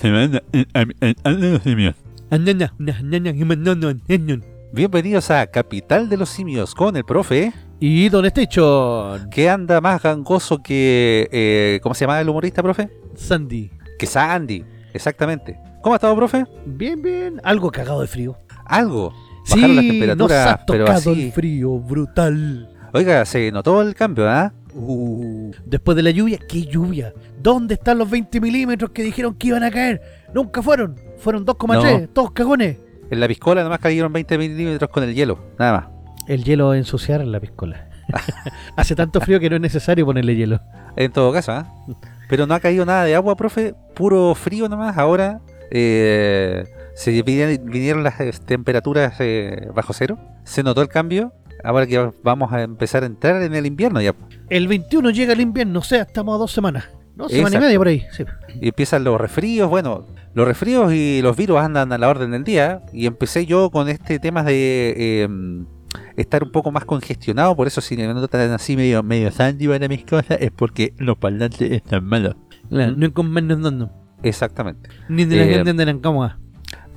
semana. Bienvenidos a Capital de los Simios con el profe, Y Don Station, que anda más gangoso que... eh, ¿Cómo se llama el humorista, profe? Sandy. Que Sandy, exactamente. ¿Cómo ha estado, profe? Bien, bien. Algo cagado de frío. Algo. Bajaron las Sí, nos temperaturas, ha pero tocado así... el frío brutal. Oiga, se notó el cambio, ¿ah? Uh, después de la lluvia, ¿qué lluvia? ¿Dónde están los 20 milímetros que dijeron que iban a caer? Nunca fueron. Fueron 2,3. Todos cagones. En la piscola nomás cayeron 20 milímetros con el hielo, nada más. El hielo ensuciar en la piscola. Hace tanto frío que no es necesario ponerle hielo. En todo caso, ¿ah? Pero no ha caído nada de agua, profe. Puro frío nomás. Ahora eh, se vinieron, vinieron las eh, temperaturas eh, bajo cero. Se notó el cambio. Ahora que vamos a empezar a entrar en el invierno ya. El 21 llega el invierno, o sea, estamos a dos semanas. No, semana y media por ahí. Sí. Y empiezan los resfríos. Bueno, los resfríos y los virus andan a la orden del día. Y empecé yo con este tema de eh, estar un poco más congestionado. Por eso si me notan así medio, medio sandy para mis cosas es porque los parlantes están malos. No con menos no, no. Exactamente. Ni de la Eh, gente de la.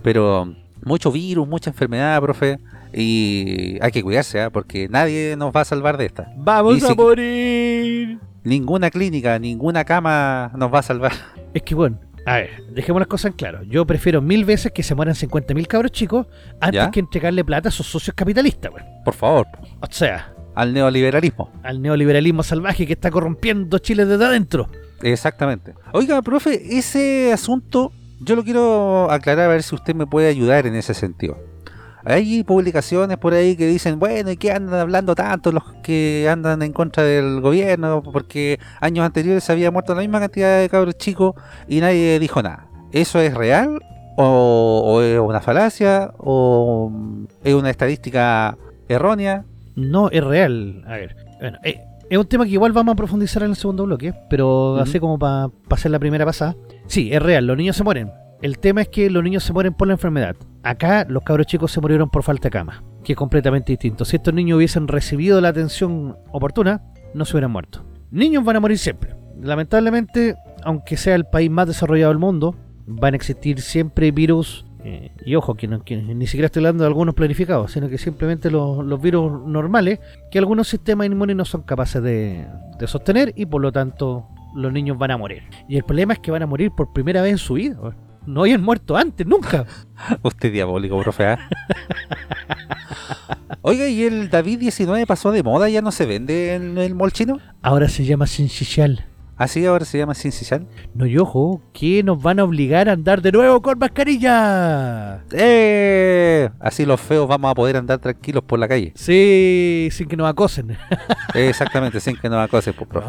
Pero mucho virus, mucha enfermedad, profe. Y hay que cuidarse, ¿ah? porque nadie nos va a salvar de esta. ¡Vamos a morir! Ninguna clínica, ninguna cama nos va a salvar. Es que bueno, a ver, dejemos las cosas en claro. Yo prefiero mil veces que se mueran 50.000 cabros chicos antes ¿Ya? que entregarle plata a esos socios capitalistas, weón. Por favor, O sea, al neoliberalismo. al neoliberalismo salvaje que está corrompiendo Chile desde adentro. Exactamente. Oiga, profe, ese asunto yo lo quiero aclarar a ver si usted me puede ayudar en ese sentido. Hay publicaciones por ahí que dicen, bueno, ¿y qué andan hablando tanto los que andan en contra del gobierno? Porque años anteriores se había muerto la misma cantidad de cabros chicos y nadie dijo nada. ¿Eso es real? ¿O, o es una falacia? ¿O es una estadística errónea? No es real. A ver, bueno, eh, es un tema que igual vamos a profundizar en el segundo bloque, pero Ujú. así como para hacer la primera pasada. Sí, es real, los niños se mueren. El tema es que los niños se mueren por la enfermedad. Acá los cabros chicos se murieron por falta de cama, que es completamente distinto. Si estos niños hubiesen recibido la atención oportuna, no se hubieran muerto. Niños van a morir siempre. Lamentablemente, aunque sea el país más desarrollado del mundo, van a existir siempre virus. eh, y ojo, que, no- ni siquiera estoy hablando de algunos planificados, sino que simplemente los, los virus normales que algunos sistemas inmunes no son capaces de, de sostener y por lo tanto los niños van a morir. Y el problema es que van a morir por primera vez en su vida. No habían muerto antes, nunca. Usted diabólico, profe. ¿ah? Oiga, ¿y el David 19 pasó de moda? ¿Ya no se vende en el mall chino? Ahora se llama Sinchicial. Así ahora se llama Cincichal. No, y ojo, que nos van a obligar a andar de nuevo con mascarilla. ¡Eh! Así los feos vamos a poder andar tranquilos por la calle. Sí, sin que nos acosen. Exactamente, sin que nos acose, pues, profe.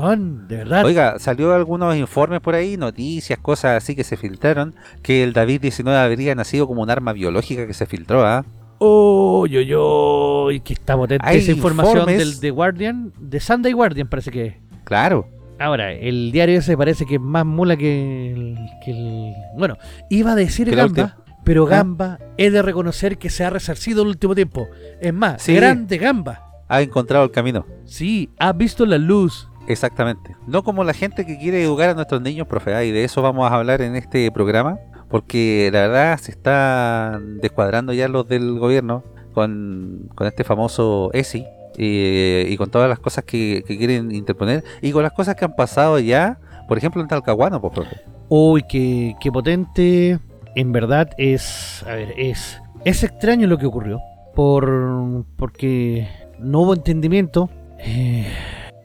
De verdad. Oiga, salió algunos informes por ahí, noticias, cosas así que se filtraron, que el David 19 habría nacido como un arma biológica que se filtró, ¿ah? Uy, uy, uy, que está potente Hay esa información informes- del The Guardian, de Sunday Guardian parece que es. Claro. Ahora, el diario ese parece que es más mula que el... que el- Bueno, iba a decir Gamba, pero ¿Ah? Gamba es de reconocer que se ha resarcido el último tiempo. Es más, Sí. grande Gamba. Ha encontrado el camino. Sí, ha visto la luz. Exactamente. No como la gente que quiere educar a nuestros niños, profe, ah, y de eso vamos a hablar en este programa, porque la verdad se están descuadrando ya los del gobierno con, con este famoso ESI eh, y con todas las cosas que, quieren interponer y con las cosas que han pasado ya, por ejemplo en Talcahuano, pues, profe. Uy, qué, qué potente. En verdad es. A ver, es. Es extraño lo que ocurrió. Por. porque no hubo entendimiento. Eh,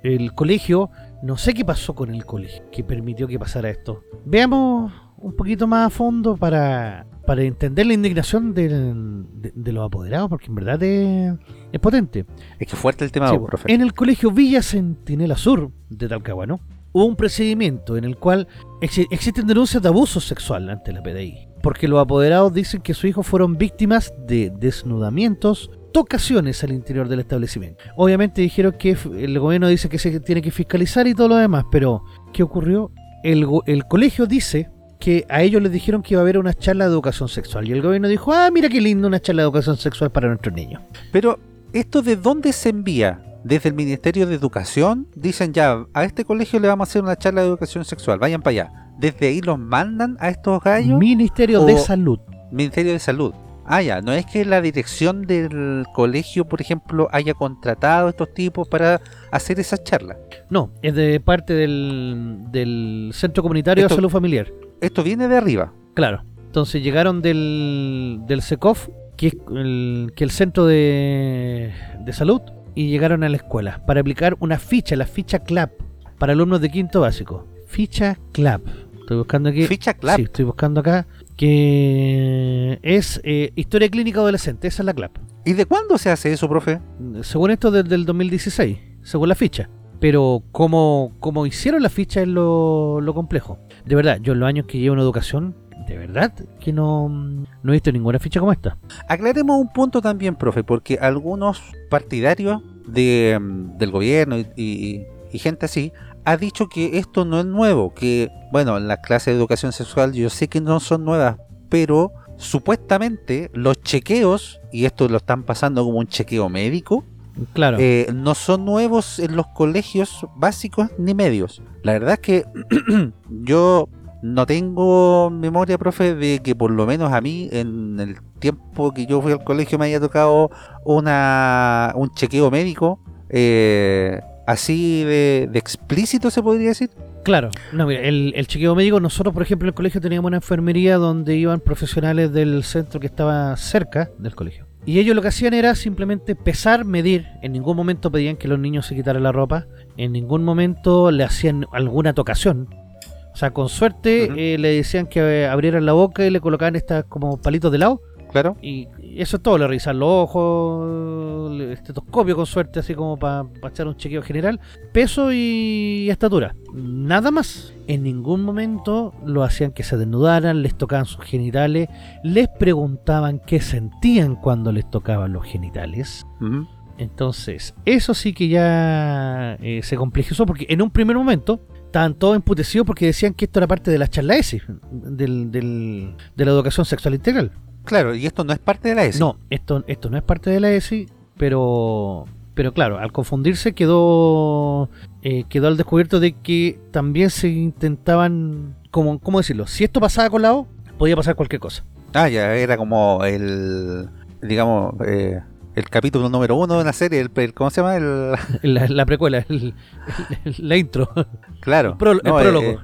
el colegio. No sé qué pasó con el colegio. Que permitió que pasara esto. Veamos un poquito más a fondo para. Para entender la indignación del- de, de los apoderados, porque en verdad es, es potente. Es que fuerte el tema, Sí, profe. en el colegio Villa Centinela Sur de Talcahuano hubo un procedimiento en el cual exi- existen denuncias de abuso sexual ante la PDI. Porque los apoderados dicen que sus hijos fueron víctimas de desnudamientos, tocaciones al interior del establecimiento. Obviamente dijeron que el gobierno dice que se tiene que fiscalizar y todo lo demás, pero ¿qué ocurrió? El, el colegio dice que a ellos les dijeron que iba a haber una charla de educación sexual y el gobierno dijo, ah, mira qué lindo una charla de educación sexual para nuestros niños. Pero, ¿esto de dónde se envía? Desde el Ministerio de Educación dicen ya, a este colegio le vamos a hacer una charla de educación sexual, vayan para allá. desde ahí los mandan a estos gallos. Ministerio de Salud. Ministerio de Salud. Ah, ya, no es que la dirección del colegio, por ejemplo, haya contratado a estos tipos para hacer esas charlas. No, es de parte del, del Centro Comunitario Esto- de Salud Familiar. Esto viene de arriba. Claro. Entonces llegaron del, del SECOF, que es el, que el centro de, de salud, y llegaron a la escuela para aplicar una ficha, la ficha CLAP, para alumnos de quinto básico. Ficha CLAP. Estoy buscando aquí. Ficha CLAP. Sí, estoy buscando acá. Que es eh, Historia Clínica Adolescente. Esa es la CLAP. ¿Y de cuándo se hace eso, profe? Según esto, desde el 2016, según la ficha. Pero cómo, cómo hicieron la ficha es lo, lo complejo. De verdad, yo en los años que llevo en educación, de verdad que no, no he visto ninguna ficha como esta. Aclaremos un punto también, profe, porque algunos partidarios de, mm, del gobierno y, y- gente así ha dicho que esto no es nuevo, que, bueno, las clases de educación sexual yo sé que no son nuevas, pero supuestamente los chequeos, y esto lo están pasando como un chequeo médico, Claro. eh, no son nuevos en los colegios básicos ni medios. La verdad es que yo no tengo memoria, profe, de que por lo menos a mí, en el tiempo que yo fui al colegio, me haya tocado una un chequeo médico. eh, así de, de explícito se podría decir. Claro, no, mira, el, el chequeo médico, nosotros por ejemplo en el colegio teníamos una enfermería donde iban profesionales del centro que estaba cerca del colegio. Y ellos lo que hacían era simplemente pesar, medir, en ningún momento pedían que los niños se quitaran la ropa, en ningún momento le hacían alguna tocación. O sea, con suerte eh, le decían que eh, abrieran la boca y le colocaban estas como palitos de lado. Claro. Y eso es todo, le revisan los ojos, el estetoscopio con suerte, así como para echar un chequeo general, peso y estatura. Nada más. En ningún momento lo hacían que se desnudaran, les tocaban sus genitales, les preguntaban qué sentían cuando les tocaban los genitales. Entonces, eso sí que ya eh, se complejizó porque en un primer momento estaban todos emputecidos porque decían que esto era parte de la charla ESI, del, del- de la educación sexual integral. Claro, y esto no es parte de la ESI. No, esto, esto no es parte de la ESI, pero, pero claro, al confundirse quedó, eh, quedó al descubierto de que también se intentaban, como, ¿cómo decirlo? Si esto pasaba con la O, podía pasar cualquier cosa. Ah, ya era como el, digamos, eh, el capítulo número uno de una serie, el, el- ¿cómo se llama? El, La, la precuela, el- la intro, claro, el, no, prólogo. eh,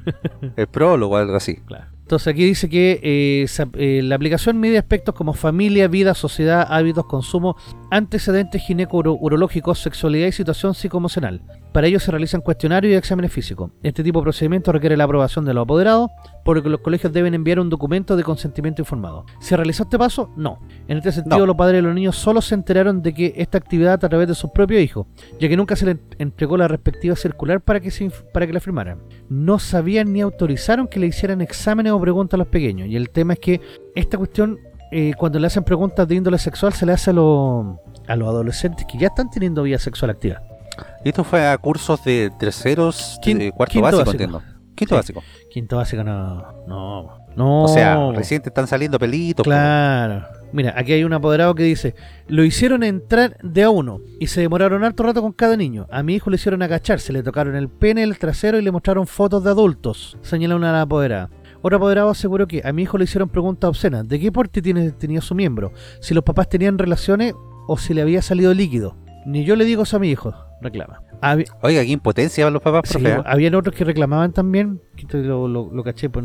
el prólogo, algo así. Claro. Entonces aquí dice que eh, la aplicación mide aspectos como familia, vida, sociedad, hábitos, consumo, antecedentes gineco-urológicos, sexualidad y situación psicoemocional. Para ello se realizan cuestionarios y exámenes físicos. Este tipo de procedimiento requiere la aprobación de los apoderados, por lo que los colegios deben enviar un documento de consentimiento informado. ¿Se realizó este paso? No. En este sentido, No. los padres de los niños solo se enteraron de que esta actividad a través de sus propios hijos, ya que nunca se les entregó la respectiva circular para que, se para que la firmaran. No sabían ni autorizaron que le hicieran exámenes o preguntas a los pequeños. Y el tema es que esta cuestión, eh, cuando le hacen preguntas de índole sexual, se le hace a, los- a los adolescentes que ya están teniendo vida sexual activa. Y esto fue a cursos de terceros, Quin- de cuarto quinto básico, básico. entiendo. Quinto Sí. básico. Quinto básico no. No. No. O sea, recién te están saliendo pelitos. Claro. Mira, aquí hay un apoderado que dice, lo hicieron entrar de a uno y se demoraron harto rato con cada niño. A mi hijo le hicieron agacharse, le tocaron el pene, el trasero y le mostraron fotos de adultos, señala una apoderada. Otro apoderado aseguró que a mi hijo le hicieron preguntas obscenas. ¿De qué porte tiene, tenía su miembro? Si los papás tenían relaciones o si le había salido líquido. Ni yo le digo eso a mi hijo, reclama. Oiga, qué impotencia van los papás, Sí, profe. ¿eh? habían otros que reclamaban también, que lo, lo- lo caché por,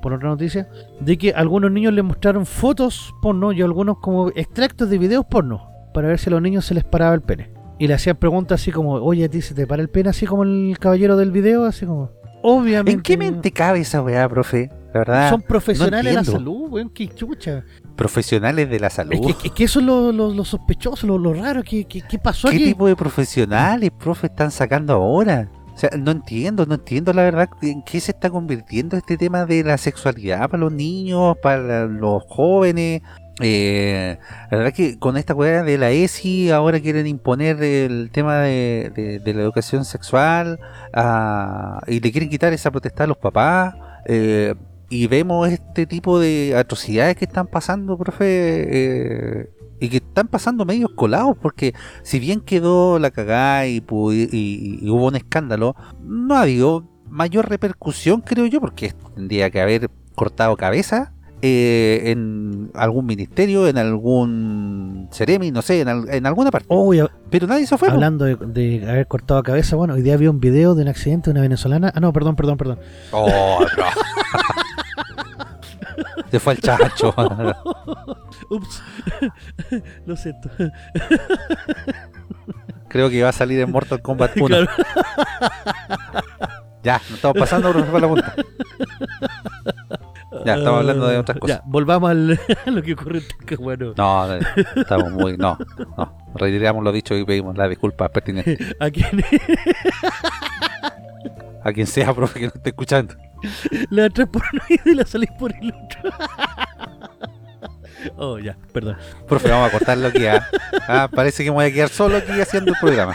por otra noticia, de que algunos niños les mostraron fotos porno y algunos como extractos de videos porno para ver si a los niños se les paraba el pene. Y le hacían preguntas así como, oye, a ti se te para el pene así como el caballero del video, así como... Obviamente... ¿En qué mente cabe esa weá, profe? La verdad, Son profesionales de la salud, weón, qué chucha. profesionales de la salud. Es que, es que eso es lo, lo- lo sospechoso, lo, lo raro, ¿qué, qué, qué pasó ¿Qué aquí? tipo de profesionales, profe, están sacando ahora? O sea, no entiendo, no entiendo la verdad en qué se está convirtiendo este tema de la sexualidad para los niños, para los jóvenes. Eh, la verdad que con esta weá de la ESI ahora quieren imponer el tema de, la educación sexual ah, y le quieren quitar esa potestad a los papás. eh, y vemos este tipo de atrocidades que están pasando, profe, eh, y que están pasando medios colados, porque si bien quedó la cagada y, y- y hubo un escándalo, no ha habido mayor repercusión, creo yo, porque tendría que haber cortado cabeza eh, en algún ministerio, en algún Ceremi, no sé, en, al- en alguna parte. Pero nadie se fue. hablando de, de haber cortado cabeza, bueno, hoy día vi un video de un accidente de una venezolana. Ah, no, perdón, perdón, perdón. Oh, no. Se fue al chacho. Ups. Lo siento. Creo que va a salir en Mortal Kombat 1. Claro. Ya, nos estamos pasando por la punta. Ya, estamos hablando de otras cosas. Ya, volvamos al, a lo que ocurre en Talcahuano. No, no, estamos muy. No, no. Retiramos lo dicho y pedimos las disculpas pertinentes ¿A quién a quien sea, profe, que nos esté escuchando. la entras por un oído y la salís por el otro? oh, ya, perdón. Profe, vamos a cortarlo aquí. ¿ah? Ah, parece que me voy a quedar solo aquí haciendo el programa.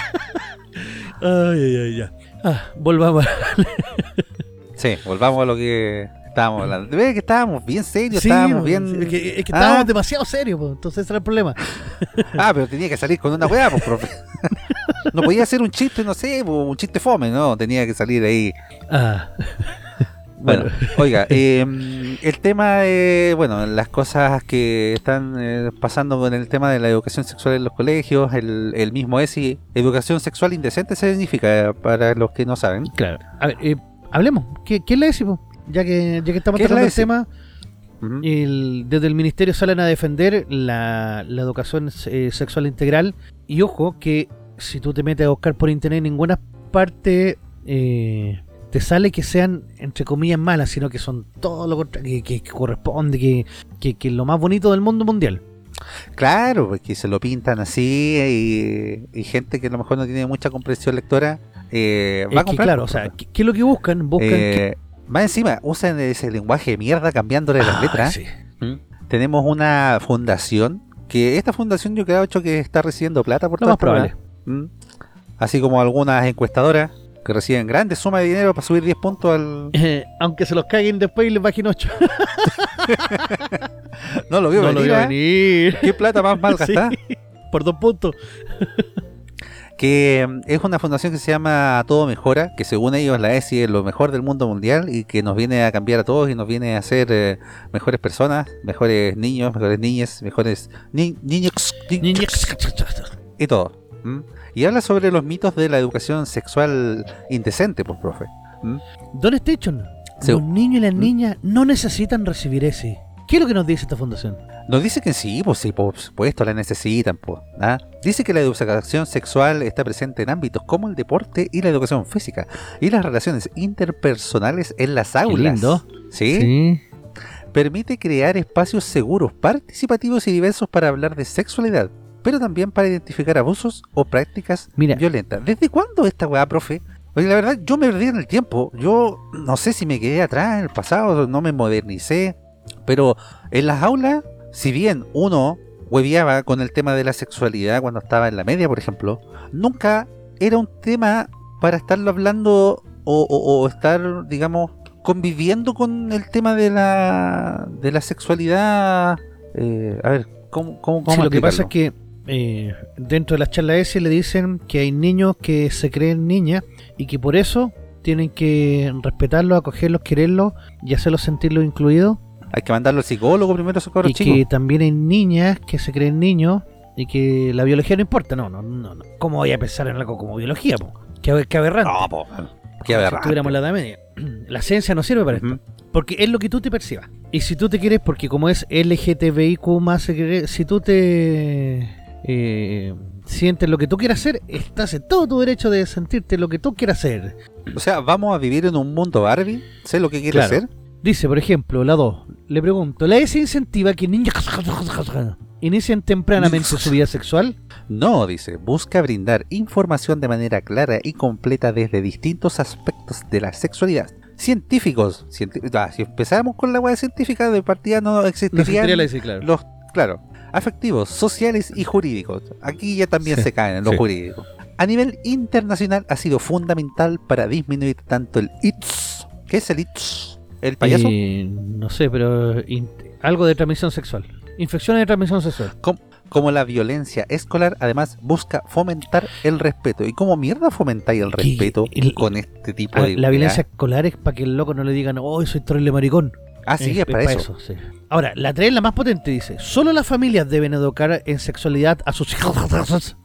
Ay, ay, ay, ya. Ah, volvamos. Sí, volvamos a lo que estábamos hablando. Ve que estábamos bien serios, Sí, estábamos bien. Es que, es que Ah. estábamos demasiado serios, entonces ese era el problema. Ah, pero tenía que salir con una weá, pues, profe. No podía hacer un chiste, no sé, un chiste fome, no, tenía que salir ahí. Ah, Bueno, oiga, eh, el tema de, bueno, las cosas que están eh, pasando con el tema de la educación sexual en los colegios, el, el mismo ESI, educación sexual indecente se significa, para los que no saben. claro. A ver, eh, hablemos. ¿Qué, ¿Qué es la ESI, po? Ya que, ya que estamos ¿Qué es tratando el tema, el- desde el ministerio salen a defender la, la educación eh, sexual integral. Y ojo, que si tú te metes a buscar por internet, en ninguna parte eh, te sale que sean, entre comillas, malas, sino que son todo lo contrario, que, que corresponde, que, que, lo más bonito del mundo mundial. Claro, porque se lo pintan así y, y gente que a lo mejor no tiene mucha comprensión lectora eh, va Es a comprar. claro, o sea, ¿qué, qué es lo que buscan? Buscan más encima, usan ese lenguaje de mierda cambiándole las Ah, letras. sí. ¿Mm? Tenemos una fundación que esta fundación yo creo que está recibiendo plata por Lo más probable. ¿Mm? Así como algunas encuestadoras que reciben grandes sumas de dinero para subir 10 puntos al... Eh, aunque se los caguen después y les bajen 8. No lo vio no lo venir, vio ¿eh? venir. ¿Qué plata más mal Sí, gastada? por dos puntos. Que mm, es una fundación que se llama Todo Mejora, que según ellos la ESI es lo mejor del mundo mundial y que nos viene a cambiar a todos y nos viene a hacer eh, mejores personas, mejores niños, mejores niñas, mejores ni- niños, ni- Niños. y todo. Y habla sobre los mitos de la educación sexual indecente, pues, profe. ¿m? Don Station, Sí. los niños y las ¿Mm? niñas no necesitan recibir ese. ¿Qué es lo que nos dice esta fundación? Nos dice que sí, pues sí, por supuesto, la necesitan. Pues, ¿ah? Dice que la educación sexual está presente en ámbitos como el deporte y la educación física y las relaciones interpersonales en las aulas. lindo. ¿Sí? Permite crear espacios seguros, participativos y diversos para hablar de sexualidad, pero también para identificar abusos o prácticas Mira. violentas. ¿Desde cuándo esta weá, profe? Oye, la verdad, yo me perdí en el tiempo. Yo no sé si me quedé atrás en el pasado, no me modernicé. Pero en las aulas, si bien uno hueveaba con el tema de la sexualidad cuando estaba en la media, por ejemplo, nunca era un tema para estarlo hablando o, o- o estar, digamos, conviviendo con el tema de la, de la sexualidad. eh, a ver, ¿cómo, cómo, cómo Sí, lo que pasa es que eh, dentro de las charlas S le dicen que hay niños que se creen niñas y que por eso tienen que respetarlos, acogerlos, quererlos y hacerlos sentirlos incluidos. Hay que mandarlo al psicólogo primero a esos cabros y chicos. que también hay niñas que se creen niños y que la biología no importa. No, no, no. no. ¿Cómo voy a pensar en algo como biología? Po? Qué, qué aberrante. No, po, qué Si aberrante. estuviéramos en la edad media. La ciencia no sirve para esto. Ujú. Porque es lo que tú te percibas. Y si tú te quieres, porque como es LGTBIQ más, si tú te eh, sientes lo que tú quieras hacer, estás en todo tu derecho de sentirte lo que tú quieras hacer. O sea, vamos a vivir en un mundo Barbie. Sé lo que quiere Claro. hacer. Dice, por ejemplo, la 2. Le pregunto, ¿la S incentiva que niños inicien tempranamente su vida sexual? No, dice, busca brindar información de manera clara y completa desde distintos aspectos de la sexualidad. Científicos, cienti- ah, si empezáramos con la web científica de partida no No existirían la S, claro. los, claro, afectivos, sociales y jurídicos. Aquí ya también Sí, se caen en los sí. jurídicos. A nivel internacional ha sido fundamental para disminuir tanto el ITS. ¿Qué es el ITS? ¿El payaso? Eh, no sé, pero algo de transmisión sexual. Infecciones de transmisión sexual. como la violencia escolar, además busca fomentar el respeto. ¿Y cómo mierda fomentáis el respeto el- con este tipo Ah, de... la violencia escolar es para que el loco no le digan, oh, soy terrible maricón. Ah, sí, es, para pa' eso. sí. Ahora, la 3 es la más potente, dice. Solo las familias deben educar en sexualidad a sus hijos.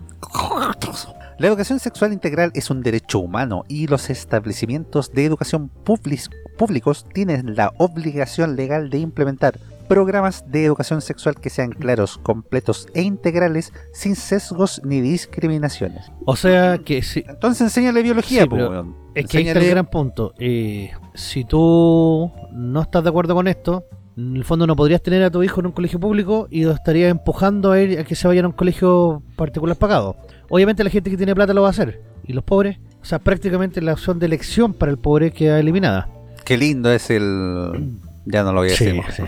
La educación sexual integral es un derecho humano y los establecimientos de educación públicos tienen la obligación legal de implementar programas de educación sexual que sean claros, completos e integrales sin sesgos ni discriminaciones. O sea que si, Entonces enséñale biología, Sí, pero es que ahí está el Enséñale- gran punto. Eh, si tú no estás de acuerdo con esto, en el fondo no podrías tener a tu hijo en un colegio público y lo estarías empujando a, ir, a que se vayan a un colegio particular pagado. Obviamente la gente que tiene plata lo va a hacer. Y los pobres, o sea, prácticamente la opción de elección para el pobre queda eliminada. Qué lindo es el... Ya no lo voy a decir. Sí.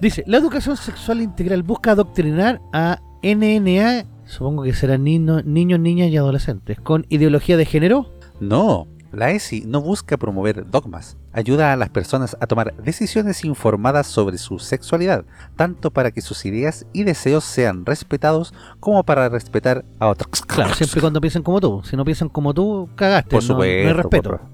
Dice, la educación sexual integral busca adoctrinar a NNA, supongo que serán niños, niños, niñas y adolescentes, con ideología de género. No, la ESI no busca promover dogmas, ayuda a las personas a tomar decisiones informadas sobre su sexualidad, tanto para que sus ideas y deseos sean respetados como para respetar a otros. Claro, siempre y cuando piensen como tú. Si no piensan como tú, cagaste. Por no- supuesto. no hay respeto. profe.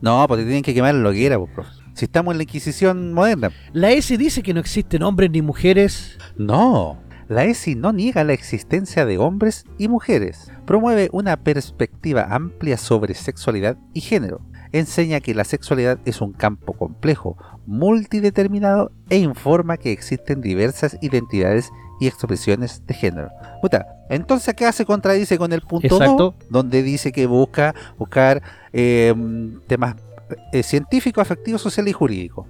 No, porque tienen que quemar lo que era, po, profe. Si estamos en la Inquisición moderna. La S dice que no existen hombres ni mujeres. No, la ESI no niega la existencia de hombres y mujeres. Promueve una perspectiva amplia sobre sexualidad y género. Enseña que la sexualidad es un campo complejo, multideterminado e informa que existen diversas identidades y expresiones de género. Puta, entonces acá se contradice con el punto Exacto. 2, donde dice que busca buscar eh, temas eh, científicos, afectivos, sociales y jurídicos.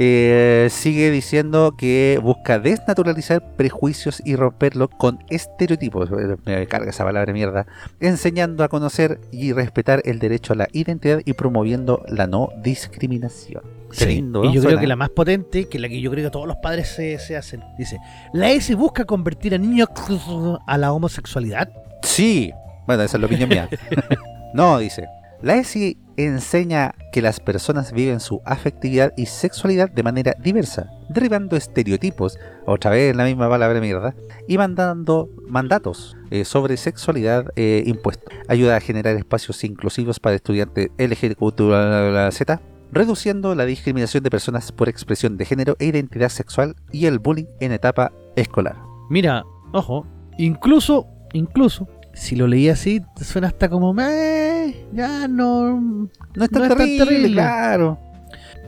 Eh, sigue diciendo que busca desnaturalizar prejuicios y romperlo con estereotipos. Eh, Me carga esa palabra de mierda. Enseñando a conocer y respetar el derecho a la identidad y promoviendo la no discriminación. Lindo, y yo creo que la más potente, que la que yo creo que todos los padres se, se hacen, dice, la S busca convertir a niños a la homosexualidad. Sí, bueno, esa es la opinión mía. no, dice. La ESI enseña que las personas viven su afectividad y sexualidad de manera diversa, derribando estereotipos, otra vez la misma palabra mierda, y mandando mandatos eh, sobre sexualidad eh, impuestos. Ayuda a generar espacios inclusivos para estudiantes LGBTZ, reduciendo la discriminación de personas por expresión de género e identidad sexual y el bullying en etapa escolar. Mira, ojo, incluso, incluso, si lo leí así, suena hasta como, "Eh, ya no... No es tan, No es tan terrible, claro.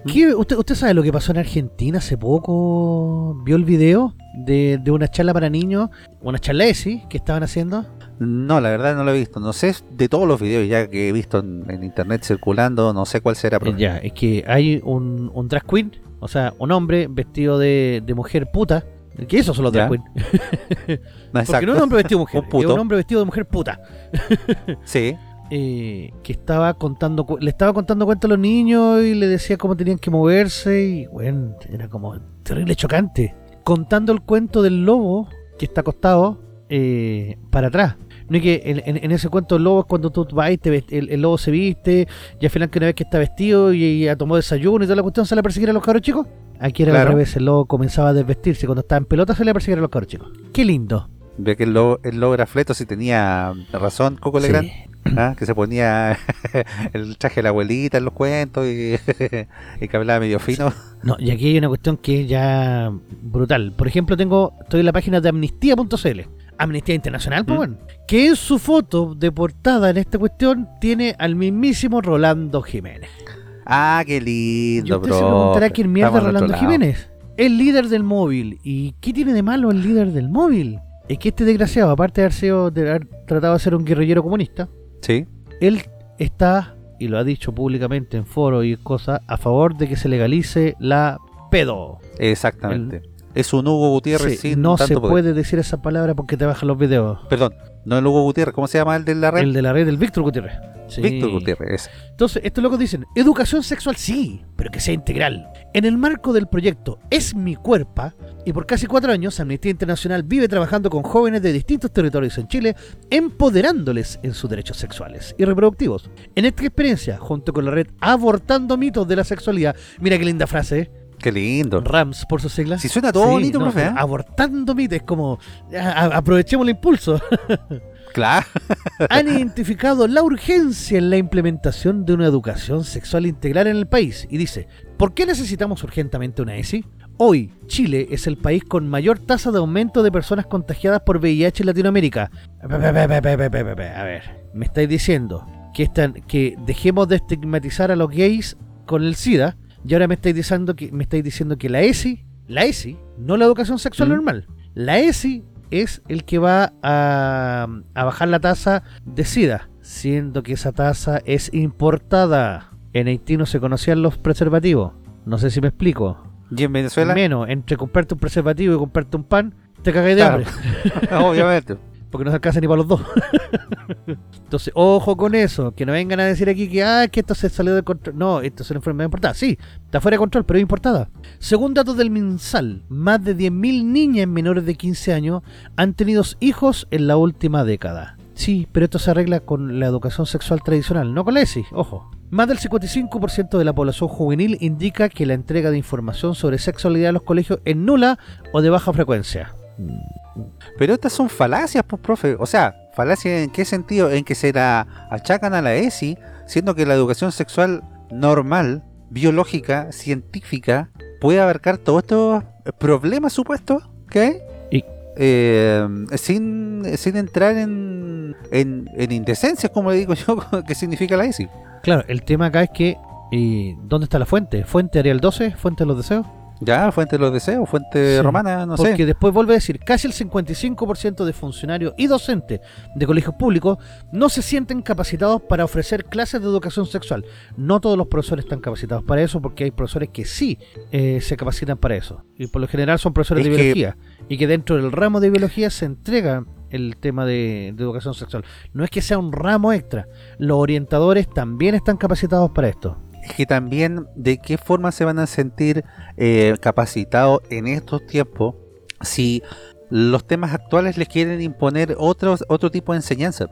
¿Qué- usted, ¿Usted sabe lo que pasó en Argentina hace poco? ¿Vio el video de, de una charla para niños? Una charla ESI que estaban haciendo. No, la verdad no lo he visto. No sé de todos los videos ya que he visto en, en internet circulando, no sé cuál será. Eh, ya, es que hay un, un drag queen, o sea, un hombre vestido de, de mujer puta. Que esos son los drag queen. No, Porque no es un hombre vestido de mujer, Un es un hombre vestido de mujer puta. Sí, eh, que estaba contando, le estaba contando cuentos a los niños y le decía cómo tenían que moverse y bueno, era como terrible chocante. Contando el cuento del lobo que está acostado eh, para atrás. No es que en, en- en ese cuento el lobo es cuando tú vas y te vest- el, el lobo se viste y al final que una vez que está vestido y, ya tomó desayuno y toda la cuestión sale a perseguir a los cabros chicos. Aquí era Claro. al revés, el lobo comenzaba a desvestirse cuando estaba en pelota sale a perseguir a los cabros chicos. Qué lindo. ve que el lobo, el lobo era fleto si tenía razón Coco Sí. Legrand, ¿ah? que se ponía el traje de la abuelita en los cuentos y, y que hablaba medio fino. No, y aquí hay una cuestión que es ya brutal. Por ejemplo, tengo estoy en la página de amnistía.cl. Amnistía Internacional, pues ¿Mm? bueno. Que en su foto de portada en esta cuestión tiene al mismísimo Rolando Jiménez. Ah, qué Y lindo, usted bro. se preguntará quién mierda es Rolando. Jiménez. El líder del móvil. ¿Y qué tiene de malo el líder del móvil? Es que este desgraciado, aparte de haber, sido, de haber tratado de ser un guerrillero comunista, Sí, él está, y lo ha dicho públicamente en foros y cosas, a favor de que se legalice la pedo. exactamente. Es un Hugo Gutiérrez Sí, sin no tanto se poder. puede decir esa palabra porque te bajan los videos. Perdón, no el Hugo Gutiérrez, ¿cómo se llama el de la red? El de la red del Víctor Gutiérrez. Sí. Víctor Gutiérrez. ese. Entonces, estos locos dicen, educación sexual sí, pero que sea integral. En el marco del proyecto Es mi cuerpo, y por casi cuatro años, Amnistía Internacional vive trabajando con jóvenes de distintos territorios en Chile, empoderándoles en sus derechos sexuales y reproductivos. En esta experiencia, junto con la red Abortando mitos de la sexualidad, mira qué linda frase, ¿eh? Qué lindo. RAMS por sus siglas. Si suena todo Sí, bonito, no, profe. ¿eh? Abortando mites, como a- aprovechemos el impulso. Claro. Han identificado la urgencia en la implementación de una educación sexual integral en el país y dice, ¿por qué necesitamos urgentemente una ESI? Hoy, Chile es el país con mayor tasa de aumento de personas contagiadas por VIH en Latinoamérica. A ver, me estáis diciendo que, están, que dejemos de estigmatizar a los gays con el SIDA y ahora me estáis diciendo que, me estáis diciendo que la ESI, la ESI, no la educación sexual ¿Mm? normal, la ESI es el que va a, a bajar la tasa de SIDA, siendo que esa tasa es importada. En Haití no se conocían los preservativos. No sé si me explico. ¿Y en Venezuela? Menos, entre comprarte un preservativo y comprarte un pan, te cagáis de Claro. hambre. Obviamente. Porque no se alcanza ni para los dos. Entonces, ojo con eso. Que no vengan a decir aquí que, ah, que esto se salió de control. No, esto es una enfermedad importada. Sí, está fuera de control, pero es importada. Según datos del MinSal, más de 10.000 niñas menores de 15 años han tenido hijos en la última década. Sí, pero esto se arregla con la educación sexual tradicional, no con la ESI, ojo. Más del 55% de la población juvenil indica que la entrega de información sobre sexualidad en los colegios es nula o de baja frecuencia. Pero estas son falacias, pues, profe. O sea, falacias en qué sentido? En que se la achacan a la ESI, siendo que la educación sexual normal, biológica, científica, puede abarcar todos estos problemas supuestos que hay. Y- Eh, sin, sin entrar en, en, en indecencias, como le digo yo, que significa la ESI. Claro, el tema acá es que eh, ¿dónde está la fuente? ¿Fuente Arial 12? ¿Fuente de los deseos? Ya, fuente de los deseos, fuente Sí, romana, no Porque sé. después vuelve a decir, casi el 55% de funcionarios y docentes de colegios públicos no se sienten capacitados para ofrecer clases de educación sexual. No todos los profesores están capacitados para eso, porque hay profesores que sí eh, se capacitan para eso. Y por lo general son profesores Es de que- biología. Y que dentro del ramo de biología se entrega el tema de, de educación sexual. No es que sea un ramo extra. Los orientadores también están capacitados para esto. Que también de qué forma se van a sentir eh, capacitados en estos tiempos si los temas actuales les quieren imponer otros, otro tipo de enseñanza.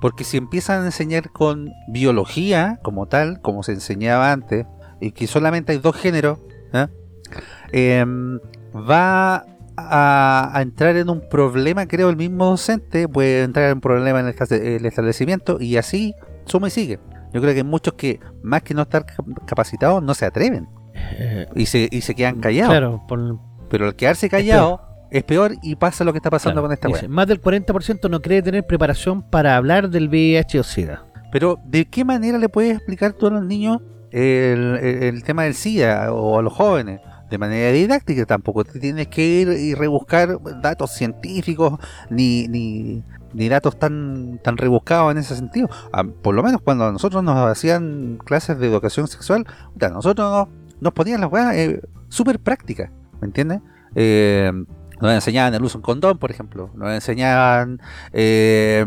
Porque si empiezan a enseñar con biología como tal, como se enseñaba antes, y que solamente hay dos géneros, ¿ah? Em, va a, entrar en un problema, creo, el mismo docente, puede entrar en un problema en el, esta- el establecimiento y así suma y sigue. Yo creo que hay muchos que, más que no estar cap- capacitados, no se atreven Eh, y se, y se quedan callados. Claro, por, Pero al quedarse callado es peor y pasa lo que está pasando Claro, con esta web. Más del 40% no cree tener preparación para hablar del VIH o SIDA. Pero, ¿de qué manera le puedes explicar tú a los niños el, el- el tema del SIDA o a los jóvenes? De manera didáctica tampoco. Te tienes que ir y rebuscar datos científicos ni, ni, ni datos tan, tan rebuscados en ese sentido. Ah, por lo menos cuando a nosotros nos hacían clases de educación sexual, puta, nosotros nos, nos ponían las weas eh, súper prácticas, ¿me entiendes? Eh, nos enseñaban el uso de condón, por ejemplo. Nos enseñaban eh,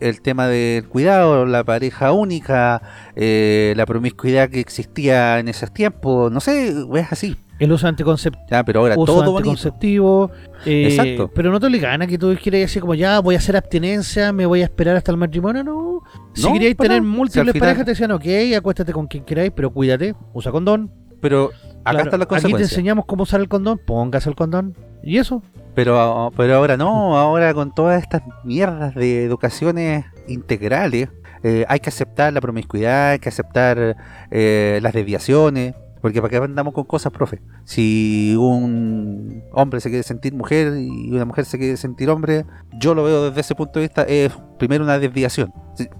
el tema del cuidado, la pareja única, eh, la promiscuidad que existía en esos tiempos. No sé, es así. El uso anticonceptivo. Ya, pero ahora uso todo anticonceptivo. eh, Exacto. Pero no te obligan a que tú quieras así como ya voy a hacer abstinencia, me voy a esperar hasta el matrimonio. No. Si No, queríais tener. Si múltiples final- parejas, te decían, ok, acuéstate con quien queráis, pero cuídate, usa condón. Pero acá Claro, están las aquí te consecuencias. enseñamos cómo usar el condón, póngase el condón. Y eso. Pero, pero ahora no, ahora con todas estas mierdas de educaciones integrales, eh, hay que aceptar la promiscuidad, hay que aceptar eh, las desviaciones, porque para qué andamos con cosas, profe. Si un hombre se quiere sentir mujer y una mujer se quiere sentir hombre, yo lo veo desde ese punto de vista, es primero una desviación.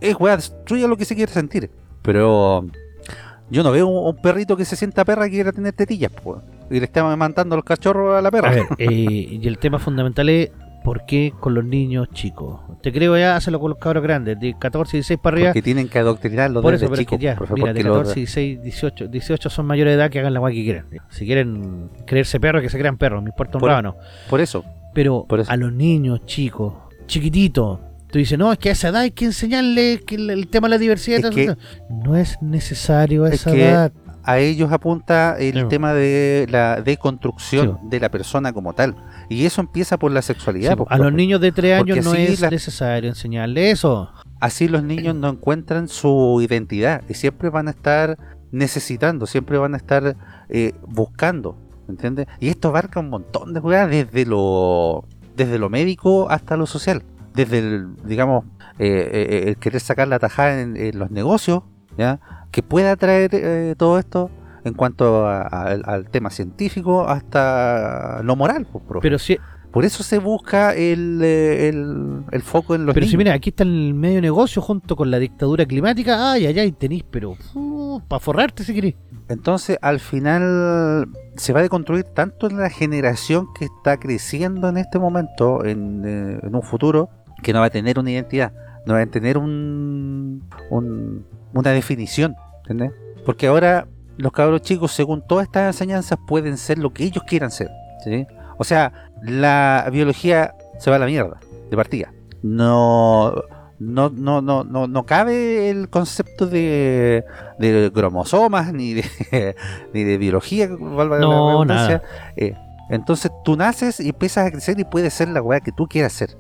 Es weá, destruya lo que se quiere sentir. Pero yo no veo un, perrito que se sienta perra y quiera tener tetillas, pues, y le está mandando los cachorros a la perra. A ver, eh, y el tema fundamental es ¿por qué con los niños chicos? Te creo ya, hazlo con los cabros grandes, de 14, 16 para arriba. Porque tienen que adoctrinarlos Por desde eso, es chicos, que ya, profe, mira, de los- 14, 16, 18, 18 son mayores de edad que hagan la guay que quieran. Si quieren creerse perros, que se crean perros, me importa un Por- rábano. por eso, Pero por eso. a los niños chicos, chiquititos, tú dices, no, es que a esa edad hay que enseñarle que el, el tema de la diversidad. Es tal, que- tal, tal". no es necesario a es esa que edad. a ellos apunta el tema de la deconstrucción Sí. de la persona como tal. Y eso empieza por la sexualidad. Sí, pues, a los profe. niños de 3 Porque años no es la- necesario enseñarle eso. Así los niños no encuentran su identidad y siempre van a estar necesitando, siempre van a estar eh, buscando ¿entiendes? Y esto abarca un montón de weas desde lo, desde lo médico hasta lo social. Desde el, digamos, eh, eh, el querer sacar la tajada en, en los negocios, ¿ya? Que pueda traer eh, todo esto en cuanto a- a- al, tema científico hasta lo moral, pues, profe. Pero si, Por eso se busca el, eh, el, el foco en los pero si mira, aquí está el medio negocio junto con la dictadura climática. Ay, ay, ay, tenéis, pero para forrarte si querés. Entonces, al final, se va a deconstruir tanto en la generación que está creciendo en este momento, en, eh, en un futuro, que no va a tener una identidad, no va a tener un, un- una definición, ¿entendés? Porque ahora los cabros chicos, según todas estas enseñanzas, pueden ser lo que ellos quieran ser, ¿sí? O sea, la biología se va a la mierda, de partida. No... No, no, no, no, no cabe el concepto de, de cromosomas ni de, ni de biología, No, redundancia. Eh, entonces tú naces y empiezas a crecer y puedes ser la weá que tú quieras ser.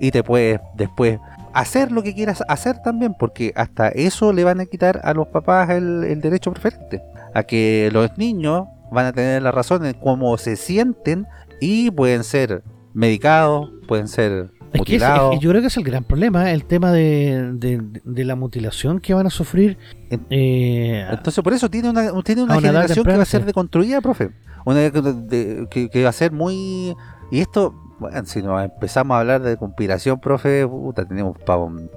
Y te puedes después hacer lo que quieras hacer también, porque hasta eso le van a quitar a los papás el, el derecho preferente. A que los niños van a tener la razón en cómo se sienten y pueden ser medicados, pueden ser Es que, es- es yo creo que es el gran problema, el tema de, de- de la mutilación que van a sufrir. Eh, Entonces por eso tiene una, tiene una generación que va a ser deconstruida, profe. Una de- de- que, que va a ser muy... Y esto, bueno, si nos empezamos a hablar de conspiración, profe, puta, tenemos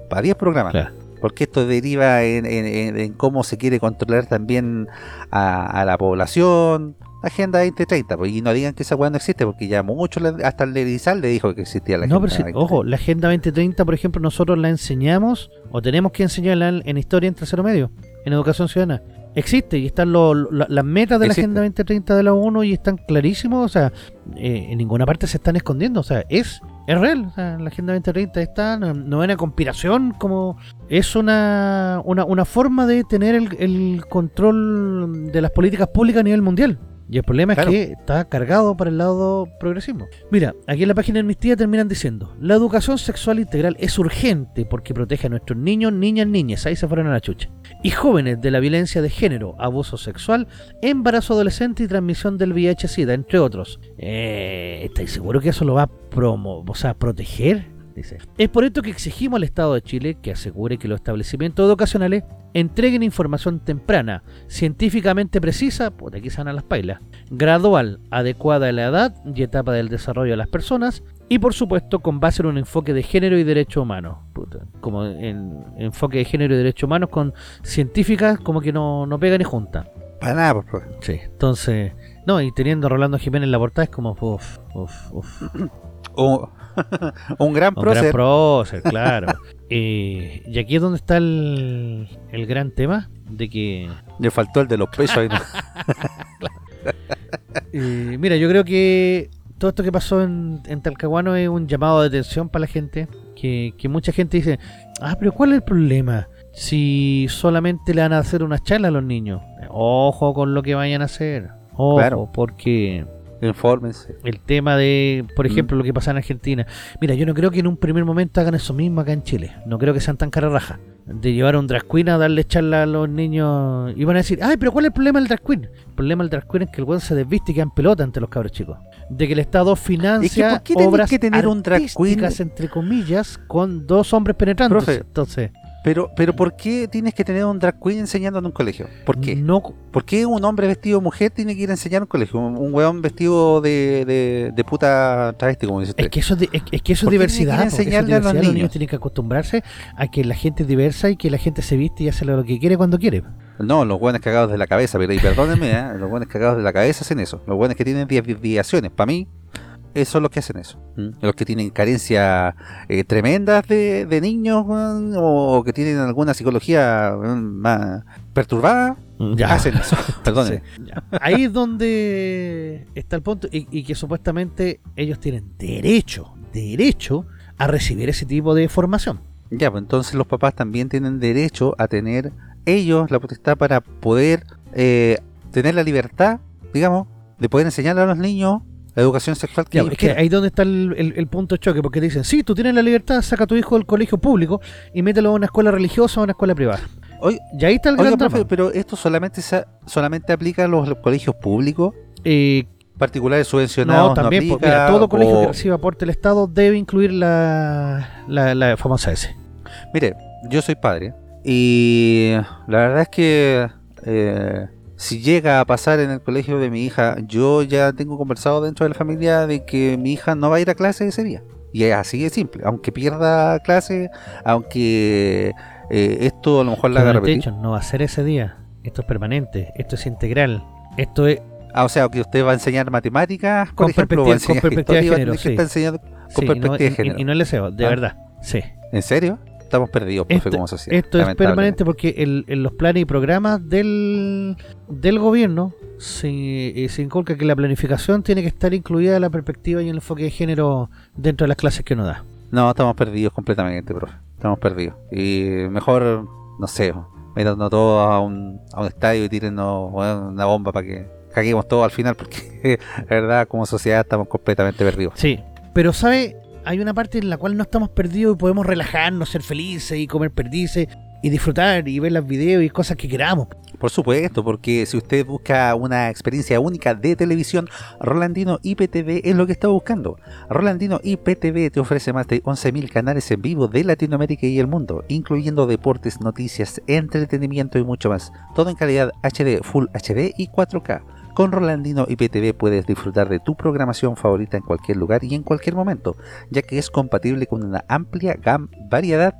para 10 programas. Claro. Porque esto deriva en, en- en- en cómo se quiere controlar también a, a la población. Agenda 2030, pues, y no digan que esa weá no existe, porque ya mucho, hasta el Lerizal le dijo que existía la no, Agenda pero sí, 2030. ojo, la Agenda 2030, por ejemplo, nosotros la enseñamos o tenemos que enseñarla en, en historia en tercero medio, en educación ciudadana. Existe y están lo- lo- las metas de la. Agenda 2030 de la ONU y están clarísimos, o sea, eh, en ninguna parte se están escondiendo, o sea, es, es real, o sea, la Agenda 2030 está, no, no es una conspiración, como es una, una, una forma de tener el, el control de las políticas públicas a nivel mundial. Y el problema Claro. es que está cargado para el lado progresismo. Mira, aquí en la página de Amnistía terminan diciendo, la educación sexual integral es urgente porque protege a nuestros niños, niñas, niñas, ahí se fueron a la chucha, y jóvenes de la violencia de género, abuso sexual, embarazo adolescente y transmisión del VIH-Sida, entre otros. Eh, ¿Estáis seguros que eso lo va a promo, o sea, proteger? Dice. Es por esto que exigimos al Estado de Chile que asegure que los establecimientos educacionales entreguen información temprana, científicamente precisa, por aquí se van a las pailas, gradual, adecuada a la edad y etapa del desarrollo de las personas, y por supuesto con base en un enfoque de género y derechos humanos. Puta, como en enfoque de género y derechos humanos con científicas como que no, no pegan ni juntan. Para nada, pues, profe. Sí, entonces, no, y teniendo a Rolando Jiménez en la portada es como, uff, uff, uff. Un, un gran Un gran prócer. prócer, claro. Eh, y aquí es donde está el, el gran tema de que Le faltó el de los pesos ahí. Eh, mira, yo creo que todo esto que pasó en, en Talcahuano es un llamado de atención para la gente. Que, que mucha gente dice, ah, pero ¿cuál es el problema? Si solamente le van a hacer una charla a los niños. Ojo con lo que vayan a hacer. Ojo, Claro. porque Infórmense. el tema de, por Mm. ejemplo, lo que pasa en Argentina. Mira, yo no creo que en un primer momento hagan eso mismo acá en Chile. No creo que sean tan cara raja. De llevar a un drag queen a darle charla a los niños. Y van a decir, ay, pero ¿cuál es el problema del drag queen? El problema del drag queen es que el weón se desviste y queda en pelota ante los cabros chicos. De que el Estado financia ¿por qué tenés obras que tener un drag queen? entre comillas, con dos hombres penetrando. Profe. Entonces, Pero, pero ¿por qué tienes que tener un drag queen enseñando en un colegio? ¿Por qué? no ¿Por qué un hombre vestido de mujer tiene que ir a enseñar en un colegio? Un, un weón vestido de, de, de puta travesti, como dice usted. Es que eso es, es, que eso es ¿Por qué tiene que diversidad. eso es enseñarle a los niños? tienen que acostumbrarse a que la gente es diversa y que la gente se viste y hace lo que quiere cuando quiere. No, los buenos cagados de la cabeza, pero y perdónenme, ¿eh? los buenos cagados de la cabeza hacen eso. Los buenos que tienen desviaciones, para mí, esos son los que hacen eso. ¿Mm? Los que tienen carencias eh, tremendas de, de niños o que tienen alguna psicología más perturbada, Ya. hacen eso. Perdónenme. Sí, ya. Ahí es donde está el punto y, y que supuestamente ellos tienen derecho, derecho a recibir ese tipo de formación. Ya, pues entonces los papás también tienen derecho a tener ellos la potestad para poder eh, tener la libertad, digamos, de poder enseñarle a los niños la educación sexual que es que ahí es donde está el, el- el punto de choque, porque te dicen, sí, tú tienes la libertad, saca a tu hijo del colegio público y mételo a una escuela religiosa o a una escuela privada. Oye, Y ahí está el Oiga, gran profe, pero esto solamente se, solamente aplica a los, los colegios públicos. Eh, particulares subvencionados No, también, no pues, mira, aplica, todo colegio o- que reciba aporte del Estado debe incluir la, la, la famosa S. Mire, yo soy padre y la verdad es que eh, si llega a pasar en el colegio de mi hija, yo ya tengo conversado dentro de la familia de que mi hija no va a ir a clase ese día. Y es así de simple, aunque pierda clase, aunque eh, esto a lo mejor la haga repetir. no va a ser ese día. Esto es permanente, esto es integral. Esto es Ah, o sea, que usted va a enseñar matemáticas, por Con ejemplo, va a con perspectiva de género, sí. enseñando con sí, no, perspectiva de y- y, género. y no el deseo, de Ah. verdad. Sí. ¿En serio? Estamos perdidos, profe, Esto, como sociedad. esto es permanente porque el- en los planes y programas del, del gobierno se, eh, se inculca que la planificación tiene que estar incluida la perspectiva y el enfoque de género dentro de las clases que uno da. No, estamos perdidos completamente, profe. Estamos perdidos. Y mejor, no sé, meternos todos a un, a un estadio y tírennos una bomba para que caguemos todo al final, porque la verdad, como sociedad estamos completamente perdidos. Sí, pero ¿sabe? Hay una parte en la cual no estamos perdidos y podemos relajarnos, ser felices y comer perdices y disfrutar y ver los videos y cosas que queramos. Por supuesto, porque si usted busca una experiencia única de televisión, Rolandino IPTV es lo que está buscando. Rolandino IPTV te ofrece más de 11.000 canales en vivo de Latinoamérica y el mundo, incluyendo deportes, noticias, entretenimiento y mucho más. Todo en calidad HD, Full HD y 4K. Con Rolandino IPTV puedes disfrutar de tu programación favorita en cualquier lugar y en cualquier momento, ya que es compatible con una amplia variedad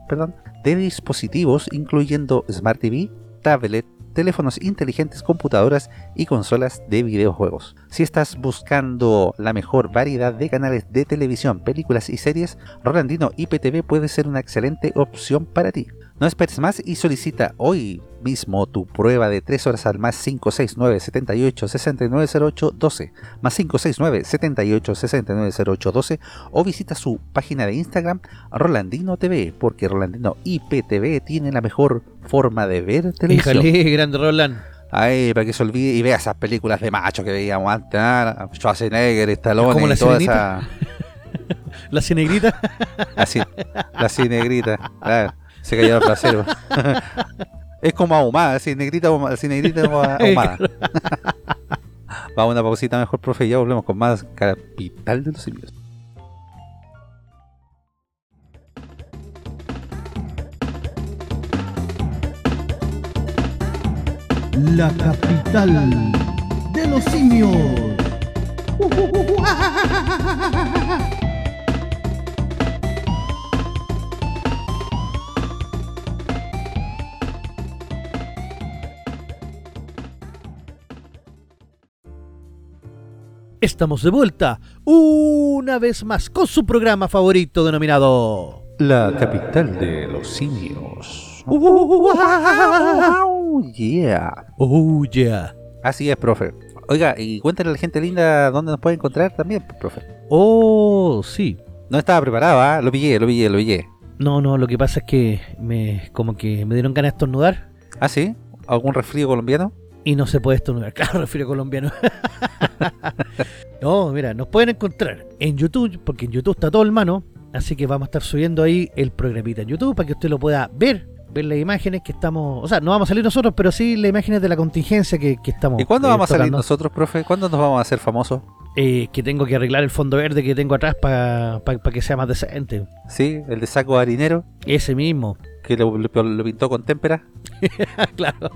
de dispositivos, incluyendo Smart TV, tablet, teléfonos inteligentes, computadoras y consolas de videojuegos. Si estás buscando la mejor variedad de canales de televisión, películas y series, Rolandino IPTV puede ser una excelente opción para ti. No esperes más y solicita hoy mismo tu prueba de 3 horas al más 569 78 6908 12 más 569 78 6908 12 o visita su página de Instagram Rolandino TV porque Rolandino IPTV tiene la mejor forma de ver televisión. Híjole, grande Roland. Ay, para que se olvide y vea esas películas de macho que veíamos antes, ¿ah? Schwarzenegger, Stallone ¿Como la y toda Sirenita? esa... La cinegrita. Así, la cinegrita, claro, se cayó el placero. es como ahumada, así negrita, así negrita ahumada. Vamos a una pausita mejor, profe, y ya volvemos con más Capital de los Simios. La capital de los simios. Estamos de vuelta una vez más con su programa favorito denominado La capital de los simios. Yeah. Oh yeah. Así es, profe. Oiga, y cuéntale a la gente linda dónde nos puede encontrar también, profe. Oh, sí. No estaba preparado, ¿ah? Lo pillé, lo pillé, lo pillé. No, no, lo que pasa es que me como que me dieron ganas de estornudar ¿Ah, sí? ¿Algún resfrío colombiano? Y no se puede estornudar. Claro, refiero colombiano. no, mira, nos pueden encontrar en YouTube, porque en YouTube está todo en mano, así que vamos a estar subiendo ahí el programita en YouTube para que usted lo pueda ver, ver las imágenes que estamos, o sea, no vamos a salir nosotros, pero sí las imágenes de la contingencia que, que estamos. ¿Y cuándo eh, vamos a salir nosotros, profe? ¿Cuándo nos vamos a hacer famosos? Eh, que tengo que arreglar el fondo verde que tengo atrás para que sea más decente. Sí, el de saco harinero, Ese mismo. que lo, lo- lo pintó con témpera. claro.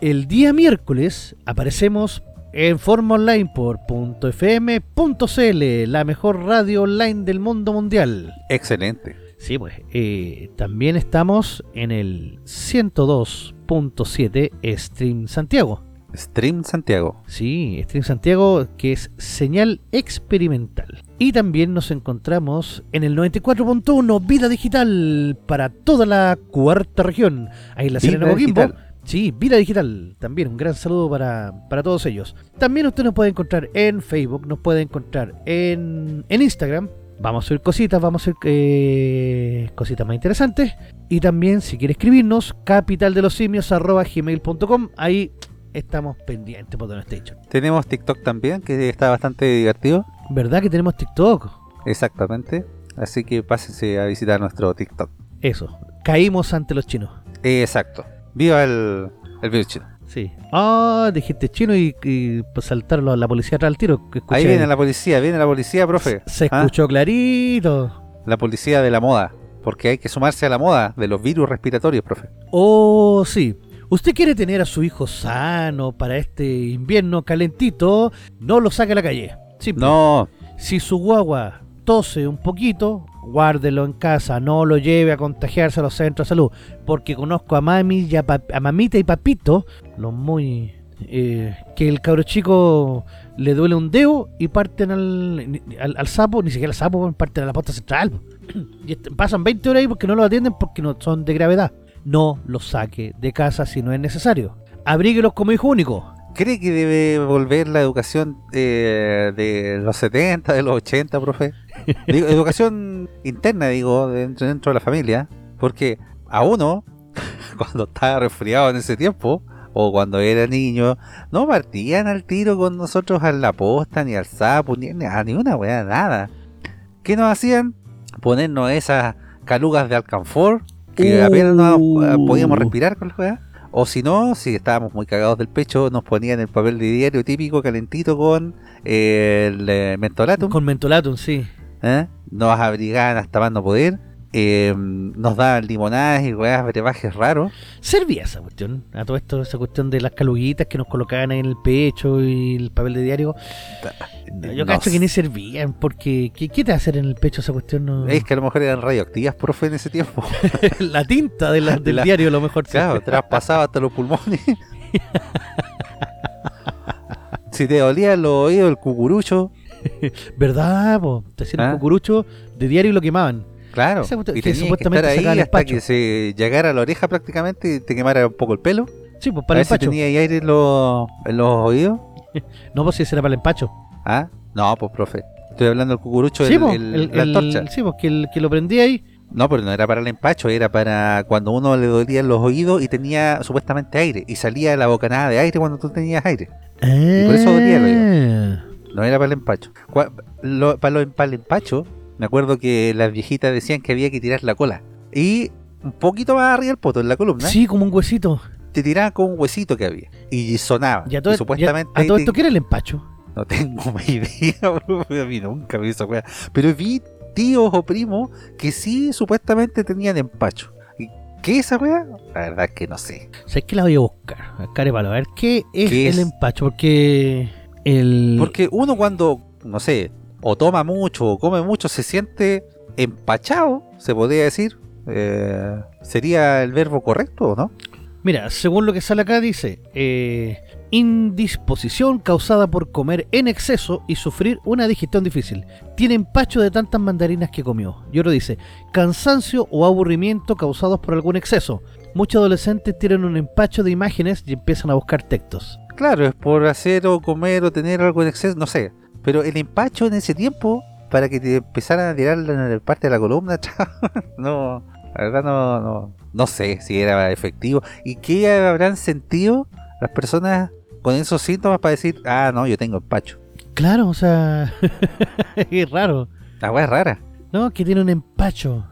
El día miércoles aparecemos en forma online por .fm.cl, la mejor radio online del mundo mundial. Excelente. Sí, pues eh, también estamos en el 102.7 Stream Santiago. Stream Santiago. Sí, Stream Santiago, que es señal experimental. Y también nos encontramos en el 94.1 Vida Digital para toda la cuarta región. Ahí en la Serena Coquimbo. Sí, Vida Digital. También un gran saludo para, para todos ellos. También usted nos puede encontrar en Facebook, nos puede encontrar en, en Instagram. Vamos a subir cositas, vamos a subir eh, cositas más interesantes. Y también, si quiere escribirnos, capitaldelosimios.gmail.com. Ahí estamos pendientes por donde esté hecho. Tenemos TikTok también, que está bastante divertido. ¿Verdad que tenemos TikTok? Exactamente. Así que pásense a visitar nuestro TikTok. Eso. Caímos ante los chinos. Exacto. Viva el, el virus chino. Sí. Ah, dijiste chino y, y pues, saltaron la, policía atrás al tiro. que Ahí viene la policía, viene la policía, profe. Se ¿Ah? escuchó clarito. La policía de la moda. Porque hay que sumarse a la moda de los virus respiratorios, profe. Oh, sí. ¿Usted quiere tener a su hijo sano para este invierno calentito? No lo saque a la calle. Simple. No, Si su guagua tose un poquito, guárdelo en casa, no lo lleve a contagiarse a los centros de salud, porque conozco a mami y a, mamita y papito, los muy eh, que el cabro chico le duele un dedo y parten al, al, al sapo, ni siquiera al sapo, parten a la posta central. Y pasan 20 horas ahí porque no lo atienden porque no son de gravedad. No los saque de casa si no es necesario. Abríguelos como hijo único. ¿Cree que debe volver la educación eh, de los 70, de los 80, profe? Digo, educación interna, digo, dentro, dentro de la familia. Porque a uno, cuando estaba resfriado en ese tiempo, o cuando era niño, no partían al tiro con nosotros a la posta, ni al sapo, ni a ni una weá, nada. ¿Qué nos hacían? Ponernos esas calugas de alcanfor, que Uh. apenas eh, podíamos respirar con las weas. O si no, si estábamos muy cagados del pecho, nos ponían el papel de diario típico calentito con eh, el eh, mentolatum. Con mentolatum, sí. ¿eh? Nos abrigaban hasta más no poder. Eh, nos daban limonadas y weas, brebajes raros. Servía esa cuestión, a todo esto, esa cuestión de las caluguitas que nos colocaban ahí en el pecho y el papel de diario. Yo No cacho sé. que ni servían, porque ¿qué, qué te va a hacer en el pecho esa cuestión? No... Es que a lo mejor eran radioactivas, profe, en ese tiempo. la tinta de la- del La- diario, a lo mejor. sí. Claro, traspasaba hasta los pulmones. si te dolían los oídos, el cucurucho, ¿Verdad? Po? Te hacían ¿Ah? un cucurucho de diario y lo quemaban. Claro. Esa Y que tenías que supuestamente estar ahí sacaba el hasta empacho. que se llegara a la oreja prácticamente y te quemara un poco el pelo. Sí, pues a para el ver si empacho. tenía ahí aire en los, en los oídos. No, pues si ese era para el empacho. ¿Ah? No, pues profe. Estoy hablando del cucurucho, sí, el- po, el- el- la el- antorcha. sí, pues que, el, que lo prendía ahí. No, pero no era para el empacho, era para cuando uno le dolían los oídos y tenía supuestamente aire. Y salía la bocanada de aire cuando tú tenías aire. por eso dolía el Ah. No era para el empacho. Lo- para, lo- para el empacho, me acuerdo que las viejitas decían que había que tirar la cola. Y un poquito más arriba el poto, en la columna, Sí, como un huesito. te tiraban con un huesito que había. Y sonaba. Y a todo, y supuestamente ya- a todo esto, te- ¿qué era el empacho? No tengo idea, bro, a mí nunca me hizo wea. Pero vi tíos o primos que sí supuestamente tenían empacho. ¿Y ¿Qué es esa wea? La verdad es que no sé. ¿Sabes qué la voy a buscar? A ver qué es ¿Qué el es? empacho, porque el Porque uno cuando, no sé, o toma mucho o come mucho, se siente empachado, se podría decir. Eh, ¿Sería el verbo correcto o no? Mira, según lo que sale acá dice, eh, indisposición causada por comer en exceso y sufrir una digestión difícil. Tiene empacho de tantas mandarinas que comió. Y otro dice, cansancio o aburrimiento causados por algún exceso. Muchos adolescentes tienen un empacho de imágenes y empiezan a buscar textos. Claro, es por hacer o comer o tener algo en exceso, no sé. Pero el empacho en ese tiempo, para que te empezaran a tirar en la parte de la columna, no, la verdad no, no, no sé si era efectivo. ¿Y qué habrán sentido las personas con esos síntomas para decir, ah, no, yo tengo empacho? Claro, o sea, es raro. La weá es rara. No, que tiene un empacho.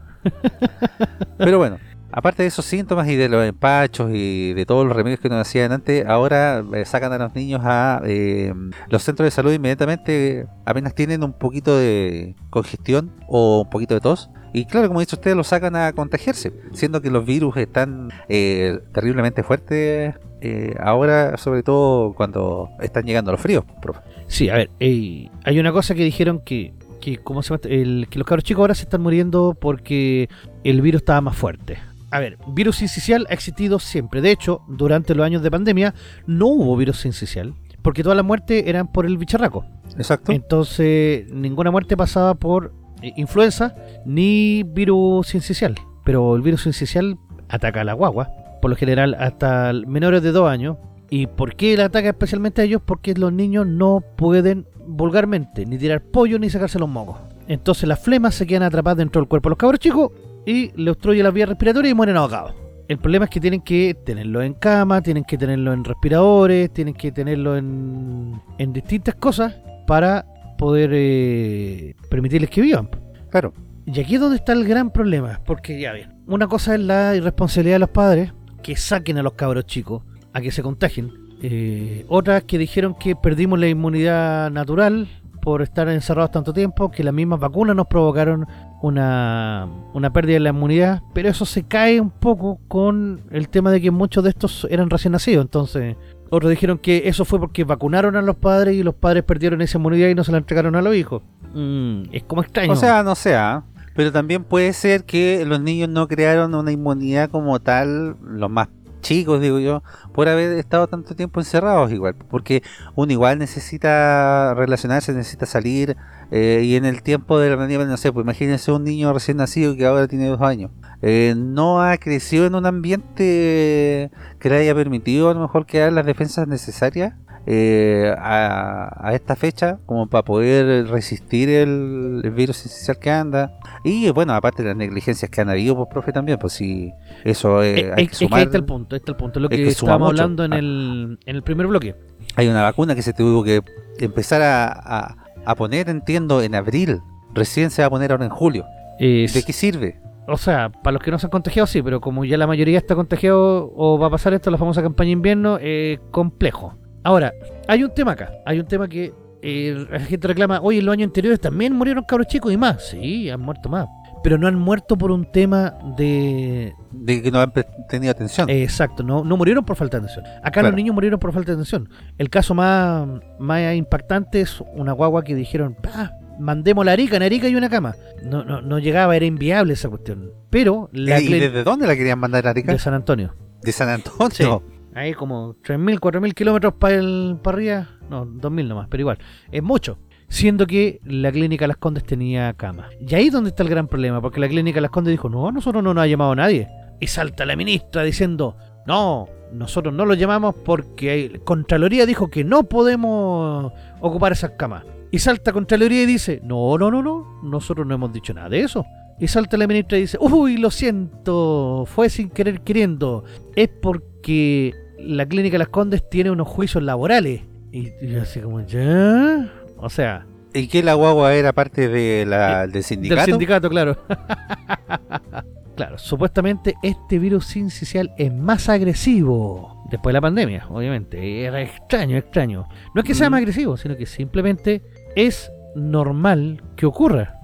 Pero bueno, aparte de esos síntomas y de los empachos y de todos los remedios que nos hacían antes, ahora eh, sacan a los niños a eh, los centros de salud inmediatamente apenas tienen un poquito de congestión o un poquito de tos. Y claro, como dice usted, los sacan a contagiarse, siendo que los virus están eh, terriblemente fuertes eh, ahora, sobre todo cuando están llegando los fríos. profe. Sí, a ver, hay una cosa que dijeron que, que, ¿cómo se llama? El, que los cabros chicos ahora se están muriendo porque el virus estaba más fuerte. A ver, virus sincicial ha existido siempre. De hecho, durante los años de pandemia no hubo virus sincicial. Porque todas las muertes eran por el bicharraco. Exacto. Entonces, ninguna muerte pasaba por eh, influenza ni virus sincicial. Pero el virus sincicial ataca a la guagua, por lo general hasta menores de 2 años. ¿Y por qué le ataca especialmente a ellos? Porque los niños no pueden vulgarmente ni tirar pollo ni sacarse los mocos. Entonces las flemas se quedan atrapadas dentro del cuerpo de los cabros chicos y le obstruye las vías respiratorias y mueren ahogados. El problema es que tienen que tenerlo en cama, tienen que tenerlo en respiradores, tienen que tenerlo en, en distintas cosas para poder eh, permitirles que vivan. Claro. Y aquí es donde está el gran problema, porque ya bien, una cosa es la irresponsabilidad de los padres, que saquen a los cabros chicos, a que se contagien. Eh, otras que dijeron que perdimos la inmunidad natural por estar encerrados tanto tiempo, que las mismas vacunas nos provocaron una, una pérdida de la inmunidad, pero eso se cae un poco con el tema de que muchos de estos eran recién nacidos, entonces otros dijeron que eso fue porque vacunaron a los padres y los padres perdieron esa inmunidad y no se la entregaron a los hijos. Mm, es como extraño. O sea, no sea, pero también puede ser que los niños no crearon una inmunidad como tal, los más chicos, digo yo, por haber estado tanto tiempo encerrados igual, porque uno igual necesita relacionarse, necesita salir, eh, y en el tiempo de la pandemia, no sé, pues imagínense un niño recién nacido que ahora tiene dos años, eh, no ha crecido en un ambiente que le haya permitido a lo mejor crear las defensas necesarias eh, a, a esta fecha como para poder resistir el, el virus esencial que anda y bueno aparte de las negligencias que han habido pues profe también pues si eso eh, Eh, hay es, que es que sumar está el punto, está el punto, lo es que, suma estábamos hablando en Ah. el, en el primer bloque. hay una vacuna que se tuvo que empezar a, a- a poner entiendo en abril recién se va a poner ahora en julio Es- ¿de qué sirve? O sea, para los que no se han contagiado, sí, pero como ya la mayoría está contagiado o va a pasar esto, la famosa campaña invierno, eh, complejo. Ahora, hay un tema acá. Hay un tema que eh, la gente reclama, oye, en los años anteriores también murieron cabros chicos y más. Sí, han muerto más. Pero no han muerto por un tema de... de que no han tenido atención eh, exacto, no, no murieron por falta de atención. Acá Claro. los niños murieron por falta de atención. El caso más, más impactante es una guagua que dijeron, "Ah, mandemos la Arica, en Arica hay una cama. No, no, no llegaba, era inviable esa cuestión. Pero la ¿y desde dónde la querían mandar a Arica? de San Antonio. de San Antonio Ahí como 3.000, 4.000 kilómetros para para arriba. No, 2.000 nomás, pero igual. Es mucho. Siendo que la clínica Las Condes tenía cama. Y ahí es donde está el gran problema, porque la clínica Las Condes dijo, no, nosotros no nos ha llamado nadie. Y salta la ministra diciendo, no, nosotros no lo llamamos porque Contraloría dijo que no podemos ocupar esas camas. Y salta Contraloría y dice, no, no, no, no, nosotros no hemos dicho nada de eso. Y salta la ministra y dice, uy, lo siento, fue sin querer queriendo. Es porque la clínica Las Condes tiene unos juicios laborales. Y, así como, ¿ya? O sea, ¿Y que la guagua era parte de la, del sindicato? Eh, del sindicato, claro. claro, supuestamente este virus sincicial es más agresivo después de la pandemia, obviamente. Era extraño, extraño. No es que sea Mm. más agresivo, sino que simplemente es normal que ocurra.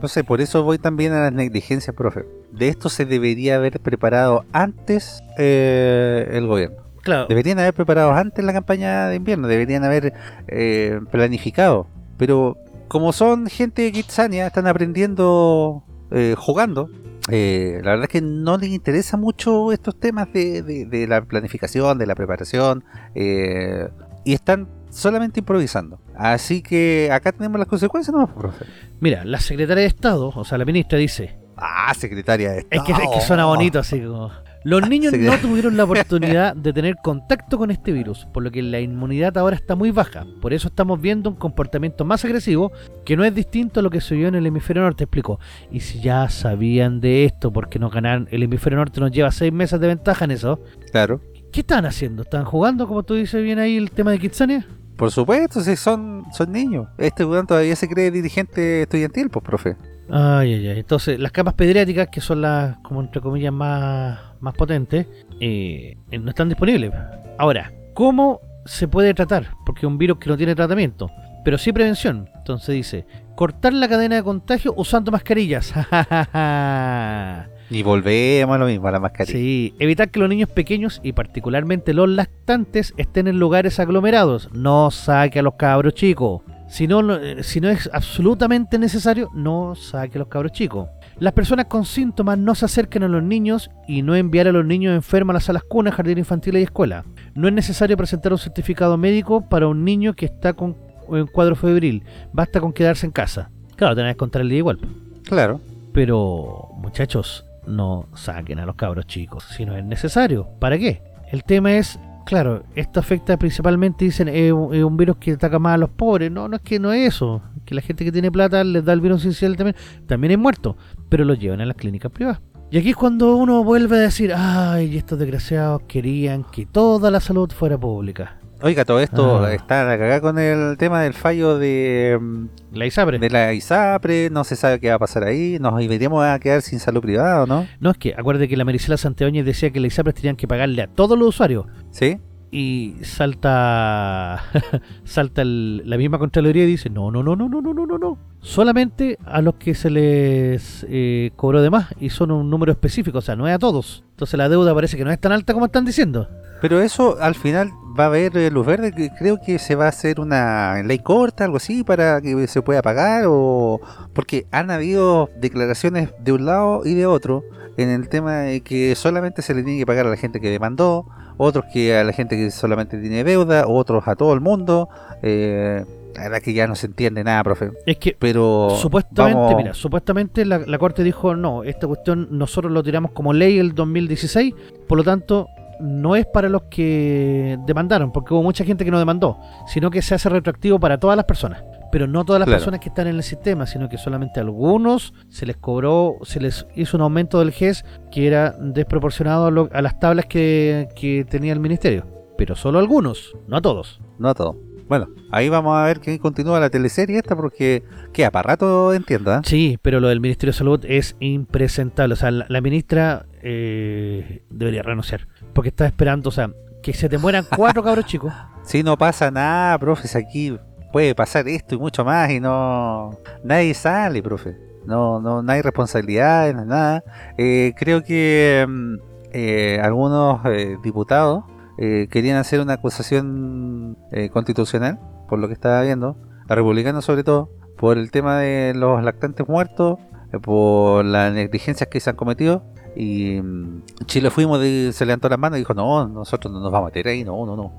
No sé, por eso voy también a las negligencias, profe. De esto se debería haber preparado antes eh, el gobierno. Claro, Deberían haber preparado antes la campaña de invierno, deberían haber eh, planificado. Pero como son gente de Kitsania, están aprendiendo eh, jugando. eh, la verdad es que no les interesa mucho estos temas de, de- de la planificación, de la preparación. eh, y están solamente improvisando. Así que acá tenemos las consecuencias, ¿no, profe? mira, la secretaria de Estado, o sea, la ministra dice, Ah, secretaria de Es Estado. que, es que suena bonito así como... Los niños Sí. no tuvieron la oportunidad de tener contacto con este virus, por lo que la inmunidad ahora está muy baja. Por eso estamos viendo un comportamiento más agresivo que no es distinto a lo que se vio en el hemisferio norte, explicó. Y si ya sabían de esto, porque nos ganan, el hemisferio norte nos lleva seis meses de ventaja en eso, Claro. ¿qué estaban haciendo? ¿Estaban jugando, como tú dices bien ahí, el tema de Kitsania? Por supuesto, si son, son niños. Este weón todavía se cree dirigente estudiantil, pues, profe. Ay, ay, ay. Entonces, las capas pediátricas, que son las, como entre comillas, más, más potentes, eh, no están disponibles. Ahora, ¿cómo se puede tratar? Porque es un virus que no tiene tratamiento, pero sí prevención. Entonces dice, cortar la cadena de contagio usando mascarillas. Y volvemos a lo mismo, a la mascarilla. sí, evitar que los niños pequeños y particularmente los lactantes estén en lugares aglomerados. No saque a los cabros chicos. Si no, eh, si no es absolutamente necesario, no saque a los cabros chicos. Las personas con síntomas no se acerquen a los niños y no enviar a los niños enfermos a las salas cunas, jardín infantil y escuela. No es necesario presentar un certificado médico para un niño que está con un cuadro febril. Basta con quedarse en casa. Claro, tenés que contar el día igual. Claro. Pero, muchachos, no saquen a los cabros chicos si no es necesario. ¿Para qué? El tema es, claro, esto afecta principalmente, dicen, es un, virus que ataca más a los pobres. No, no es que no es eso. Que la gente que tiene plata les da el virus inicial también. También es muerto. Pero lo llevan a las clínicas privadas. Y aquí es cuando uno vuelve a decir, ay, estos desgraciados querían que toda la salud fuera pública. Oiga, todo esto Ah. está a la cagada con el tema del fallo de, mm, La ISAPRE. de la ISAPRE, no se sabe qué va a pasar ahí, nos iremos a quedar sin salud privada, ¿o ¿no? No, es que acuérdate que la Marisela Santeoñez decía que la ISAPRE tenían que pagarle a todos los usuarios. ¿Sí? Y salta salta el- la misma Contraloría y dice, no, no, no, no, no, no, no, no, no. Solamente a los que se les eh, cobró de más y son un número específico, o sea, no es a todos. Entonces la deuda parece que no es tan alta como están diciendo. Pero eso al final va a haber eh, luz verde, creo que se va a hacer una ley corta, algo así, para que se pueda pagar, o porque han habido declaraciones de un lado y de otro en el tema de que solamente se le tiene que pagar a la gente que demandó, otros que a la gente que solamente tiene deuda, otros a todo el mundo. Eh, la verdad que ya no se entiende nada, profe. Es que Pero Supuestamente, vamos- mira, supuestamente la, la Corte dijo, no, esta cuestión nosotros lo tiramos como ley el 2016, por lo tanto no es para los que demandaron, porque hubo mucha gente que no demandó, sino que se hace retroactivo para todas las personas. Pero no todas las Claro. personas que están en el sistema, sino que solamente a algunos se les cobró, se les hizo un aumento del GES que era desproporcionado a, lo- a las tablas que, que tenía el ministerio. Pero solo algunos, no a todos. no todo. Bueno, ahí vamos a ver que continúa la teleserie esta porque queda para rato, entiendo, ¿eh? Sí, pero lo del Ministerio de Salud es impresentable. O sea, la, la ministra eh, debería renunciar. Porque está esperando, o sea, que se te mueran cuatro cabros chicos. Si no pasa nada, profe, si aquí puede pasar esto y mucho más y no... Nadie sale, profe. No, no, no hay responsabilidades, no hay nada. Eh, creo que mm, eh, algunos eh, diputados eh, querían hacer una acusación eh, constitucional, por lo que estaba viendo, a republicanos sobre todo, por el tema de los lactantes muertos, eh, por las negligencias que se han cometido. Y mm, Chile fuimos, de- se levantó las manos y dijo, no, nosotros no nos vamos a meter ahí, no, no, no,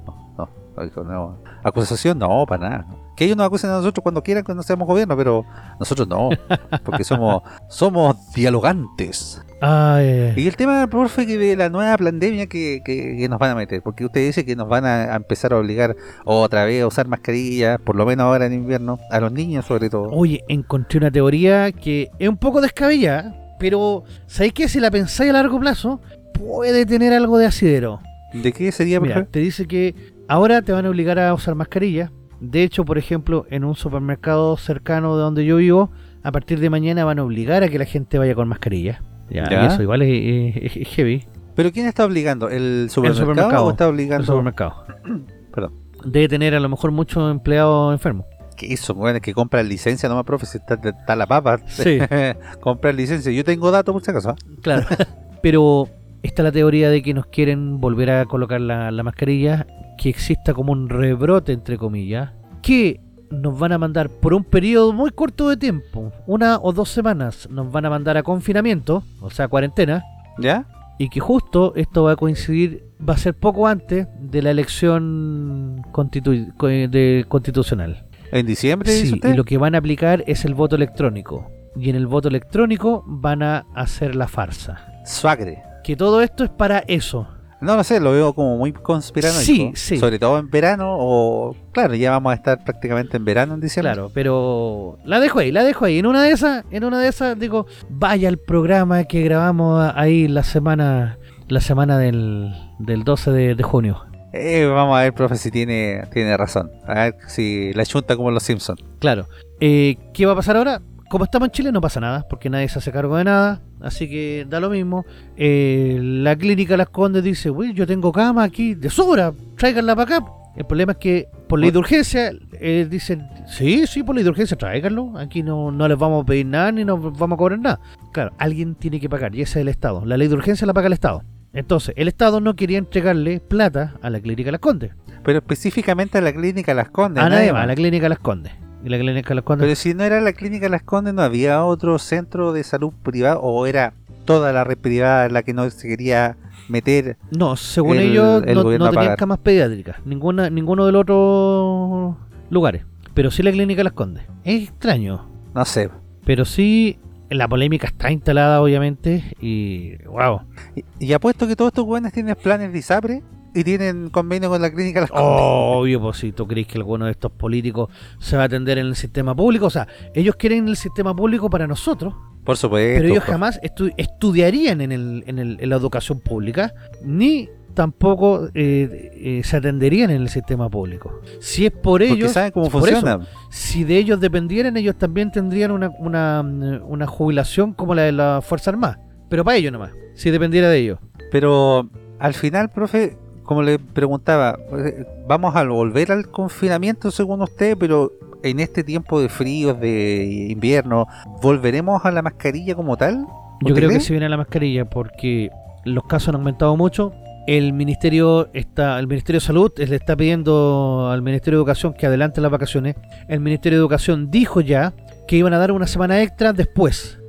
no. No. Acusación, no, para nada. Que ellos nos acusen a nosotros cuando quieran, cuando seamos gobierno, pero nosotros no, porque somos, somos dialogantes. Ay, Y el tema, profe, que de la nueva pandemia que, que- que nos van a meter, porque usted dice que nos van a, empezar a obligar otra vez a usar mascarillas, por lo menos ahora en invierno, a los niños sobre todo. oye, encontré una teoría que es un poco descabellada, pero ¿sabéis qué? Si la pensáis a largo plazo, puede tener algo de asidero. ¿De qué sería, Mira, profe? te dice que ahora te van a obligar a usar mascarilla. De hecho, por ejemplo, en un supermercado cercano de donde yo vivo, a partir de mañana van a obligar a que la gente vaya con mascarilla. Ya, Ya. y eso igual es, es- es heavy. ¿Pero quién está obligando? ¿El supermercado, supermercado. o está El obligando? supermercado. Perdón. Debe tener a lo mejor muchos empleados enfermos. Que eso, bueno, que compran licencia nomás, profe, si está, está la papa. Sí. comprar licencia. Yo tengo datos por si acaso. ¿ah? Claro. Pero está la teoría de que nos quieren volver a colocar la, la mascarilla, que exista como un rebrote, entre comillas, que nos van a mandar por un periodo muy corto de tiempo, una o dos semanas, nos van a mandar a confinamiento, o sea, cuarentena, ¿Ya? y que justo esto va a coincidir, va a ser poco antes de la elección constitu- co- de constitucional. ¿En diciembre, dice Sí, usted? y lo que van a aplicar es el voto electrónico. Y en el voto electrónico van a hacer la farsa. Suagre. Que todo esto es para eso. No lo sé, lo veo como muy conspiranoico. Sí, sí. Sobre todo en verano o... Claro, ya vamos a estar prácticamente en verano en diciembre. Claro, pero la dejo ahí, la dejo ahí. En una de esas, en una de esas digo, vaya al programa que grabamos ahí la semana, la semana del, del 12 de, de junio. Eh, vamos a ver, profe, si tiene, tiene razón. A ver si la chunta como los Simpsons. Claro. Eh, ¿Qué va a pasar ahora? Como estamos en Chile no pasa nada, porque nadie se hace cargo de nada, así que da lo mismo. Eh, la clínica Las Condes dice, uy, yo tengo cama aquí de sobra, tráiganla para acá. El problema es que por ley de urgencia eh, dicen, sí, sí, por ley de urgencia, tráiganlo. Aquí no, no les vamos a pedir nada ni nos vamos a cobrar nada. Claro, alguien tiene que pagar y ese es el Estado. La ley de urgencia la paga el Estado. Entonces, el Estado no quería entregarle plata a la clínica Las Condes. Pero específicamente a la clínica Las Condes. A nadie más. a la clínica Las Condes. Y la clínica Las Condes Pero si no era la clínica Las Condes, ¿no había otro centro de salud privado? ¿O era toda la red privada la que no se quería meter? No, según el- ellos el no, no tenían camas pediátricas, ninguna, ninguno de los otros lugares. Pero sí la clínica Las Condes. Es extraño. No sé. Pero sí, la polémica está instalada, obviamente. Y, wow. Y, y apuesto que todos estos jóvenes tienen planes de ISAPRE y tienen convenio con la clínica Las Condes. Obvio, pues si tú crees que alguno de estos políticos se va a atender en el sistema público. O sea, ellos quieren el sistema público para nosotros. Por supuesto. Pero ellos pues. jamás estu- estudiarían en, el, en, el- en la educación pública, ni tampoco eh, eh, se atenderían en el sistema público. Si es por Porque ellos, saben cómo eso, funciona. si de ellos dependieran, ellos también tendrían una, una, una jubilación como la de la Fuerza Armada. Pero para ellos nomás, si dependiera de ellos. Pero al final, profe, como le preguntaba, eh, ¿vamos a volver al confinamiento según usted? Pero en este tiempo de fríos, de invierno, ¿volveremos a la mascarilla como tal? Yo ¿Usted creo que se viene a la mascarilla porque los casos han aumentado mucho. El ministerio está, el Ministerio de Salud le está pidiendo al Ministerio de Educación que adelante las vacaciones. El Ministerio de Educación dijo ya que iban a dar una semana extra después.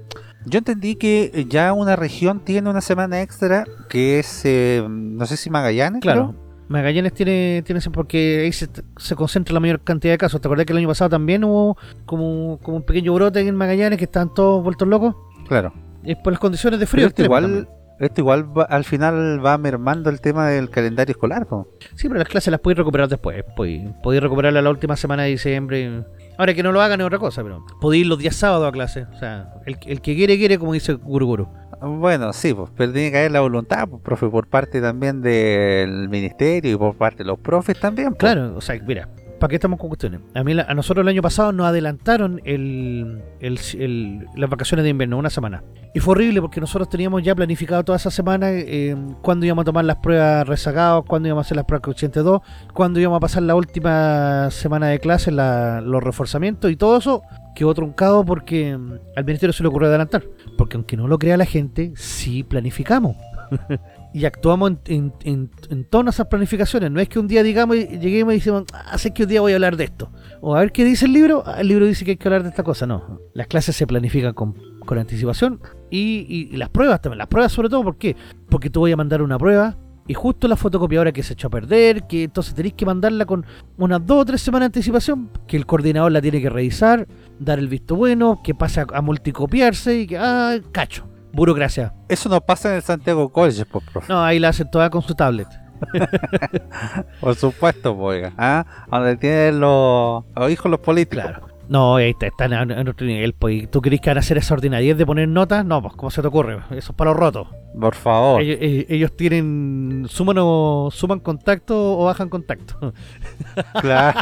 Yo entendí que ya una región tiene una semana extra, que es, eh, no sé si Magallanes, Claro. creo. Magallanes tiene, tiene porque ahí se, se concentra la mayor cantidad de casos. ¿Te acordás que el año pasado también hubo como, como un pequeño brote en Magallanes que estaban todos vueltos locos? Claro. Es por las condiciones de frío. esto igual, también. esto igual va- al final va mermando el tema del calendario escolar. ¿no? Sí, pero las clases las podéis recuperar después. Podéis, podéis recuperarlas la última semana de diciembre. Ahora que no lo hagan es otra cosa, pero podéis ir los días sábados a clase. O sea, el, el que quiere, quiere, como dice Guru Guru. Bueno, sí, pues, pero tiene que haber la voluntad, pues, profe, por parte también del ministerio y por parte de los profes también. pues. Claro, o sea, mira, ¿para qué estamos con cuestiones? A, mí, a nosotros el año pasado nos adelantaron el, el- el- las vacaciones de invierno, una semana. Y fue horrible porque nosotros teníamos ya planificado toda esa semana eh, cuándo íbamos a tomar las pruebas rezagados, cuándo íbamos a hacer las pruebas coeficiente 2, cuándo íbamos a pasar la última semana de clase, la- los reforzamientos y todo eso quedó truncado porque mm, al ministerio se le ocurrió adelantar. Porque aunque no lo crea la gente, sí planificamos. y actuamos en, en, en, en todas esas planificaciones. No es que un día digamos y lleguemos y decimos, ah, sé que un día voy a hablar de esto. O a ver qué dice el libro. Ah, el libro dice que hay que hablar de esta cosa. No. Las clases se planifican con, con anticipación y, y- las pruebas también. Las pruebas sobre todo, ¿por qué? Porque tú voy a mandar una prueba y justo la fotocopiadora que se echó a perder, que entonces tenéis que mandarla con unas dos o tres semanas de anticipación, que el coordinador la tiene que revisar, dar el visto bueno, que pase a multicopiarse y que, ah, cacho. Burocracia. Eso no pasa en el Santiago College, pues, profe. No, ahí la hacen toda con su tablet. Por supuesto, pues, oiga. ¿Ah? Donde tienen los, los hijos los políticos. Claro. No, ahí está, están en, otro nivel. Pues, ¿y ¿Tú crees que van a hacer esa ordinariedad de poner notas? No, pues, ¿cómo se te ocurre? Eso es para los rotos. Por favor. Ellos, ellos- ellos tienen. Suman o suman contacto o bajan contacto. Claro,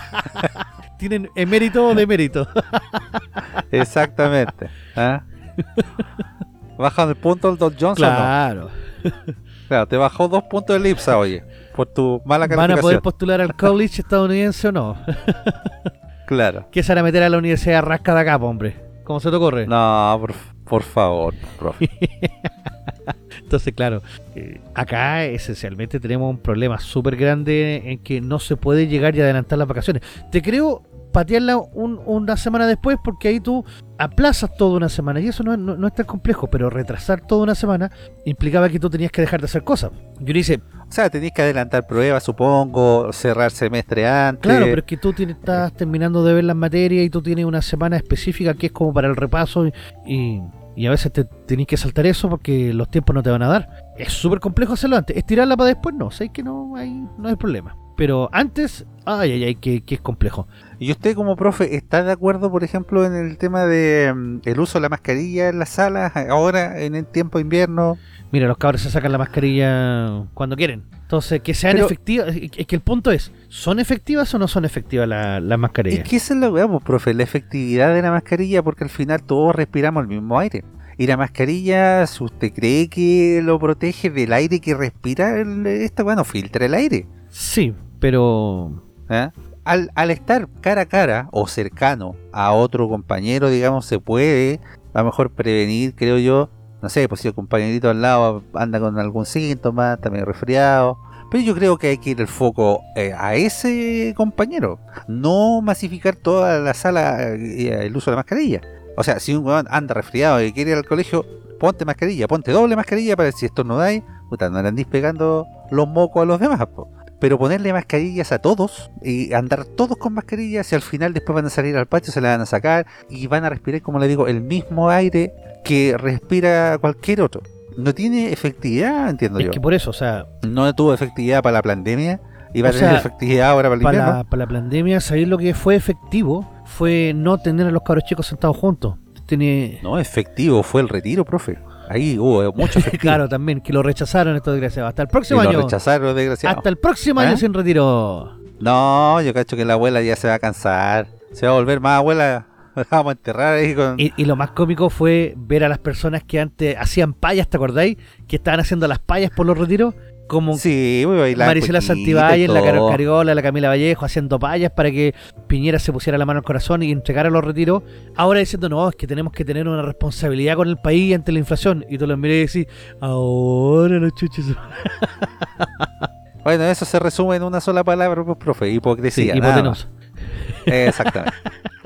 tienen emérito o demérito. exactamente. ¿Ah? Bajan el punto del Don Johnson. ¿no? claro. Claro, te bajó dos puntos el IPSA, oye, por tu mala ¿Van a calificación. poder postular al college estadounidense o no? Claro. ¿Qué se van a meter a la universidad rasca de acá, hombre? ¿Cómo se te ocurre? No, por, por favor, profe. Entonces, claro, eh, acá esencialmente tenemos un problema súper grande en que no se puede llegar y adelantar las vacaciones. Te creo patearla un- una semana después porque ahí tú aplazas toda una semana y eso no, es- no- no es tan complejo, pero retrasar toda una semana implicaba que tú tenías que dejar de hacer cosas. Yo dice, O sea, tenéis que adelantar pruebas, supongo, cerrar semestre antes. claro, pero es que tú tienes- estás terminando de ver las materias y tú tienes una semana específica que es como para el repaso y, y- y a veces te tenés que saltar eso porque los tiempos no te van a dar. Es súper complejo hacerlo antes. Estirarla para después no, sé que no hay, no hay problema. Pero antes, ay, ay, ay, que, que es complejo. ¿Y usted como profe está de acuerdo, por ejemplo, en el tema de mm, el uso de la mascarilla en las salas ahora en el tiempo de invierno? Mira, los cabros se sacan la mascarilla cuando quieren. Entonces, que sean Pero- efectivas. Es que el punto es, ¿son efectivas o no son efectivas la- las ¿Y mascarillas? es lo que vemos, profe? La efectividad de la mascarilla, porque al final todos respiramos el mismo aire. Y la mascarilla, si usted cree que lo protege del aire que respira, esta bueno filtra el aire. Sí, pero ¿eh? Al, estar cara a cara o cercano a otro compañero, digamos, se puede a lo mejor prevenir, creo yo. No sé, pues si el compañerito al lado anda con algún síntoma, medio resfriado. Pero yo creo que hay que ir el foco eh, a ese compañero. No masificar toda la sala eh, el uso de la mascarilla. O sea, si un weón anda resfriado y quiere ir al colegio, ponte mascarilla, ponte doble mascarilla para si estornudáis, puta, no le andéis pegando los mocos a los demás, po. Pero ponerle mascarillas a todos y andar todos con mascarillas y al final después van a salir al patio, se la van a sacar y van a respirar, como le digo, el mismo aire que respira cualquier otro. No tiene efectividad, entiendo es yo. que por eso, o sea, No tuvo efectividad para la pandemia y va a tener sea, efectividad ahora para el para la, para la pandemia, ¿sabéis lo que fue efectivo? Fue no tener a los cabros chicos sentados juntos. Tiene, No, efectivo fue el retiro, profe. Ahí hubo mucho claro, también, que lo rechazaron estos desgraciados. Hasta el próximo Y lo año. rechazaron, desgraciado. Hasta el próximo año ¿Eh? sin retiro. No, yo cacho que la abuela ya se va a cansar. Se va a volver más abuela. La vamos a enterrar ahí con. Y, y lo más cómico fue ver a las personas que antes hacían payas, ¿te acordáis? Que estaban haciendo las payas por los retiros. Como Sí. Marisela Santibáñez, la. Cariola, la Camila Vallejo haciendo payas para que Piñera se pusiera la mano al corazón y entregara los retiros. Ahora diciendo, no, es que tenemos que tener una responsabilidad con el país ante la inflación. Y tú lo miré y decís, ahora los chuches. Bueno, eso se resume en una sola palabra, pues, profe. Sí, Hipocresía. nada hipotenusa. Exactamente.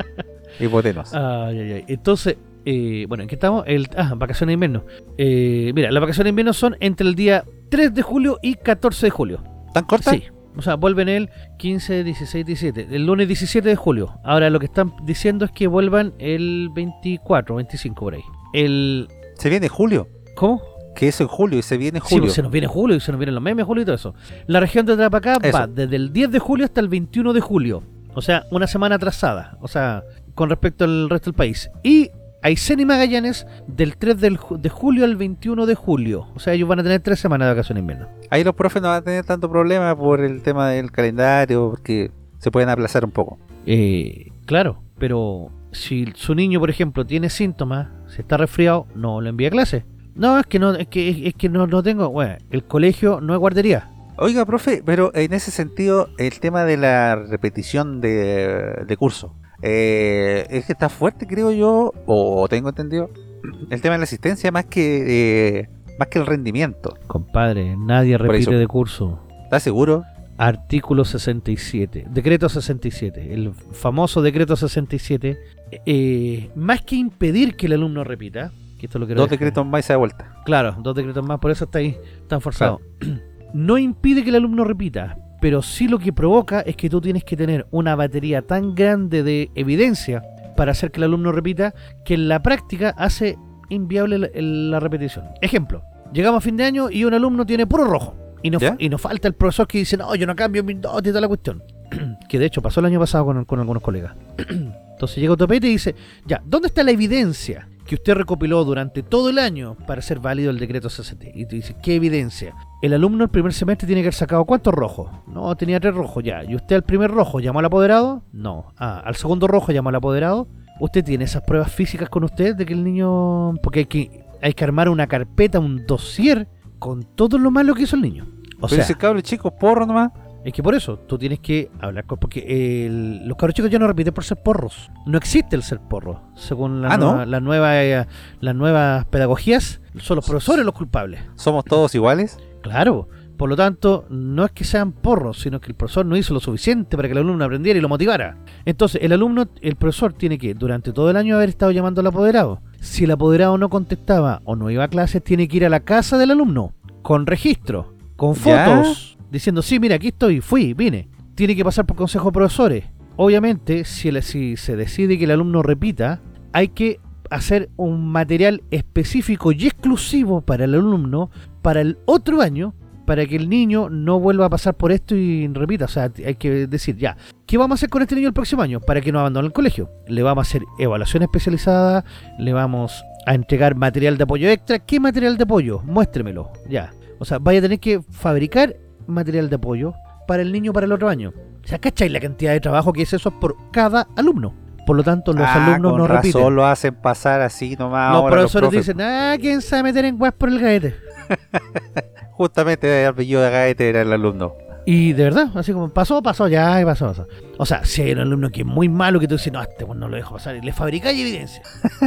Hipotenusa. Ay, ay, ay. Entonces, eh, bueno, ¿en qué estamos? El, ah, vacaciones de invierno. Eh, mira, las vacaciones de invierno son entre el día 3 de julio y 14 de julio. ¿Tan corta? Sí. O sea, vuelven el 15, 16, 17. El lunes 17 de julio. Ahora lo que están diciendo es que vuelvan el 24, 25 por ahí. El... Se viene julio. ¿Cómo? Que eso en julio y se viene Sí, julio. pues se nos viene julio y se nos vienen los memes julio y todo eso. La región de Trapacá Eso. va desde el 10 de julio hasta el 21 de julio. O sea, una semana atrasada. O sea, con respecto al resto del país. Y Aysén y Magallanes del 3 del ju- de julio al 21 de julio. O sea, ellos van a tener tres semanas de vacaciones invierno. Ahí los profes no van a tener tanto problema por el tema del calendario, porque se pueden aplazar un poco. Eh, claro, pero si su niño, por ejemplo, tiene síntomas, se está resfriado, no lo envía a clase. No, es que no, es que, es que no, no tengo. Bueno, el colegio no es guardería. Oiga, profe, pero en ese sentido, el tema de la repetición de, de curso, eh, es que está fuerte, creo yo, o tengo entendido, el tema de la asistencia más que eh, más que el rendimiento. Compadre, nadie repite de curso. ¿Estás seguro? Artículo 67, decreto 67, el famoso decreto 67, eh, más que impedir que el alumno repita, que esto lo Dos dejar- decretos más y se da vuelta. Claro, dos decretos más, por eso está ahí tan forzado. No impide que el alumno repita, pero sí lo que provoca es que tú tienes que tener una batería tan grande de evidencia para hacer que el alumno repita que en la práctica hace inviable la, repetición. Ejemplo, llegamos a fin de año y un alumno tiene puro rojo. Y nos, y nos falta el profesor que dice, no, yo no cambio mi nota y toda la cuestión. que de hecho pasó el año pasado con, con algunos colegas. Entonces llega Otopete y dice, ya, ¿dónde está la evidencia que usted recopiló durante todo el año para ser válido el decreto 60? Y te dice, ¿qué evidencia? El alumno el primer semestre tiene que haber sacado cuántos rojos. No, tenía tres rojos ya. ¿Y usted al primer rojo llamó al apoderado? No. Ah, al segundo rojo llamó al apoderado. ¿Usted tiene esas pruebas físicas con usted de que el niño... Porque hay que, hay que armar una carpeta, un dossier con todo lo malo que hizo el niño. O Pero sea, ese cabro chico, porro nomás. es que por eso tú tienes que hablar con. Porque el- los cabros chicos ya no repiten por ser porros. No existe el ser porro. Según la Ah, ¿no? nueva- la nueva, eh, las nuevas pedagogías, son los profesores los culpables. Somos todos iguales. Claro. Por lo tanto, no es que sean porros, sino que el profesor no hizo lo suficiente para que el alumno aprendiera y lo motivara. Entonces, el alumno, el profesor tiene que, durante todo el año, haber estado llamando al apoderado. Si el apoderado no contestaba o no iba a clases, tiene que ir a la casa del alumno, con registro, con ¿Ya? fotos, diciendo, sí, mira, aquí estoy, fui, vine. Tiene que pasar por consejo de profesores. Obviamente, si, el- si se decide que el alumno repita, hay que hacer un material específico y exclusivo para el alumno para el otro año para que el niño no vuelva a pasar por esto y repita. O sea, hay que decir, ya, ¿qué vamos a hacer con este niño el próximo año? Para que no abandone el colegio. Le vamos a hacer evaluación especializada, le vamos a entregar material de apoyo extra. ¿Qué material de apoyo? Muéstremelo, ya. O sea, vaya a tener que fabricar material de apoyo para el niño para el otro año. O sea, ¿cachai la cantidad de trabajo que es eso por cada alumno? Por lo tanto, los Ah, alumnos con no razón repiten. lo hacen pasar así nomás. Los ahora profesores profes. dicen, ah, ¿quién sabe meter en web por el gaete? Justamente el apellido de Gaete era el alumno. Y de verdad, así como pasó, pasó, ya, y pasó, pasó. O sea, si hay un alumno que es muy malo que tú dices, no, este weón no lo dejo pasar, y le fabricáis evidencia,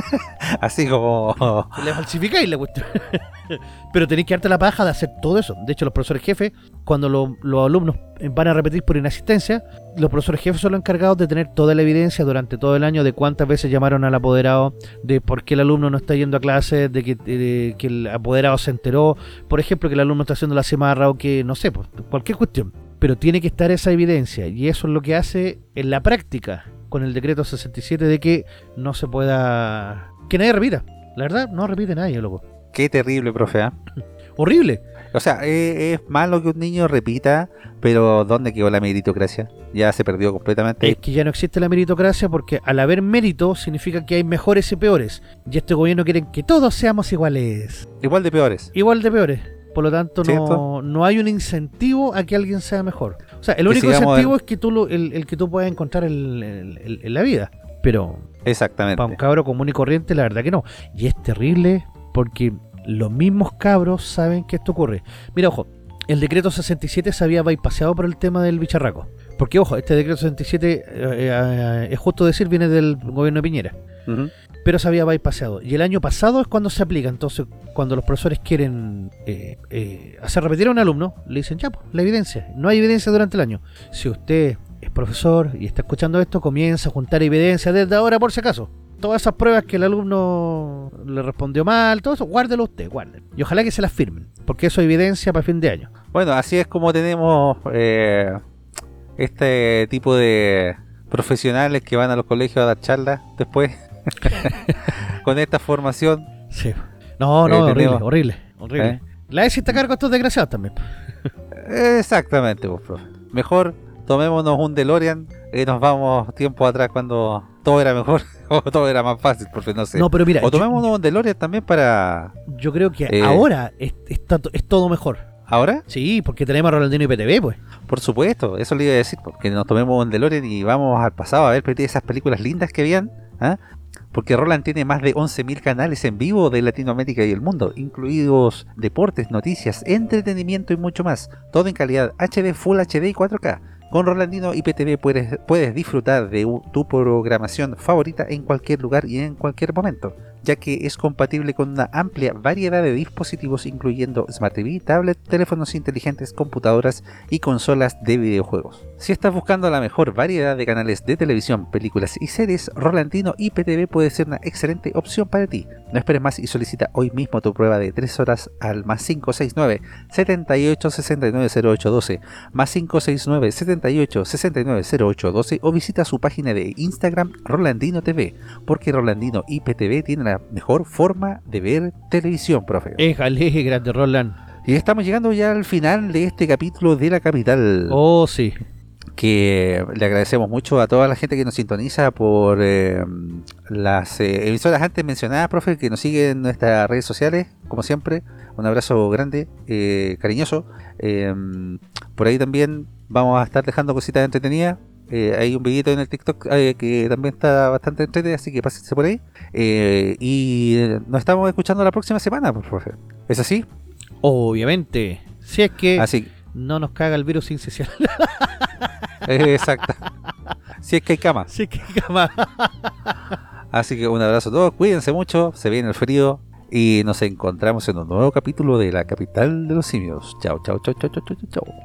Así como. le falsificáis la cuestión. Pero tenéis que darte la paja de hacer todo eso. De hecho, los profesores jefes, cuando lo- los alumnos van a repetir por inasistencia, los profesores jefes son los encargados de tener toda la evidencia durante todo el año de cuántas veces llamaron al apoderado, de por qué el alumno no está yendo a clase, de que, de que el apoderado se enteró, por ejemplo, que el alumno está haciendo la cimarra o que, no sé, pues, cualquier cuestión. Pero tiene que estar esa evidencia y eso es lo que hace en la práctica con el decreto 67 de que no se pueda... que nadie repita. La verdad, no repite nadie, loco. Qué terrible, profe. ¿ah? Horrible. O sea, eh, es malo que un niño repita, pero ¿dónde quedó la meritocracia? Ya se perdió completamente. Es que ya no existe la meritocracia porque al haber mérito significa que hay mejores y peores. Y este gobierno quiere que todos seamos iguales. Igual de peores. Igual de peores. Por lo tanto, no, no hay un incentivo a que alguien sea mejor. O sea, el único incentivo en- es que tú lo- el, el que tú puedas encontrar en la vida. Pero Exactamente. para un cabro común y corriente, la verdad que no. Y es terrible porque los mismos cabros saben que esto ocurre. Mira, ojo, el decreto 67 se había bypaseado por el tema del bicharraco. Porque, ojo, este decreto 67, eh, eh, es justo decir, viene del gobierno de Piñera. Ujú. Pero se había bypaseado. Y el año pasado es cuando se aplica. Entonces, cuando los profesores quieren eh, eh, hacer repetir a un alumno, le dicen, ya, pues, la evidencia. No hay evidencia durante el año. Si usted es profesor y está escuchando esto, comienza a juntar evidencia desde ahora por si acaso. Todas esas pruebas que el alumno le respondió mal, todo eso, guárdelo usted, guárdelo. Y ojalá que se las firmen, porque eso es evidencia para fin de año. Bueno, así es como tenemos eh, este tipo de profesionales que van a los colegios a dar charlas después. Con esta formación. Sí. No, Eh, no, horrible, tenemos- horrible, horrible. ¿Eh? La ESI está a cargo de estos desgraciados también. Exactamente, pues, profe. Mejor tomémonos un DeLorean y nos vamos tiempo atrás cuando todo era mejor o todo era más fácil, porque no sé. No, pero mira, o yo- tomémonos un DeLorean también para... Yo creo que Eh. ahora es, todo mejor. ¿Ahora? Sí, porque tenemos a Rolandino y PTV, pues. Por supuesto, eso le iba a decir, porque nos tomemos un DeLorean y vamos al pasado a ver esas películas lindas que habían, ¿ah? Porque Roland tiene más de 11.000 canales en vivo de Latinoamérica y el mundo, incluidos deportes, noticias, entretenimiento y mucho más, todo en calidad HD, Full HD y 4K. Con Rolandino IPTV puedes, puedes disfrutar de tu programación favorita en cualquier lugar y en cualquier momento, ya que es compatible con una amplia variedad de dispositivos incluyendo Smart TV, tablet, teléfonos inteligentes, computadoras y consolas de videojuegos. Si estás buscando la mejor variedad de canales de televisión, películas y series, Rolandino IPTV puede ser una excelente opción para ti. No esperes más y solicita hoy mismo tu prueba de 3 horas al más 569 78 69 0812 más 569 78 69 0812 o visita su página de Instagram Rolandino TV porque Rolandino IPTV tiene la mejor forma de ver televisión, profe. Éjale, grande Roland. Y estamos llegando ya al final de este capítulo de la capital. Oh, sí. Que le agradecemos mucho a toda la gente que nos sintoniza por eh, las eh, emisoras antes mencionadas, profe, que nos siguen en nuestras redes sociales, como siempre. Un abrazo grande, eh, cariñoso. Eh, por ahí también vamos a estar dejando cositas entretenidas. Eh, hay un videito en el TikTok eh, que también está bastante entretenido, así que pásense por ahí. Eh, y nos estamos escuchando la próxima semana, por favor. ¿Es así? Obviamente. Si es que Así, no nos caga el virus incisional. exacto. Si es que hay cama. Si es que jamás. Así que un abrazo a todos, cuídense mucho, se viene el frío y nos encontramos en un nuevo capítulo de la capital de los simios. Chao, chao, chao, chao, chao, chao, chao.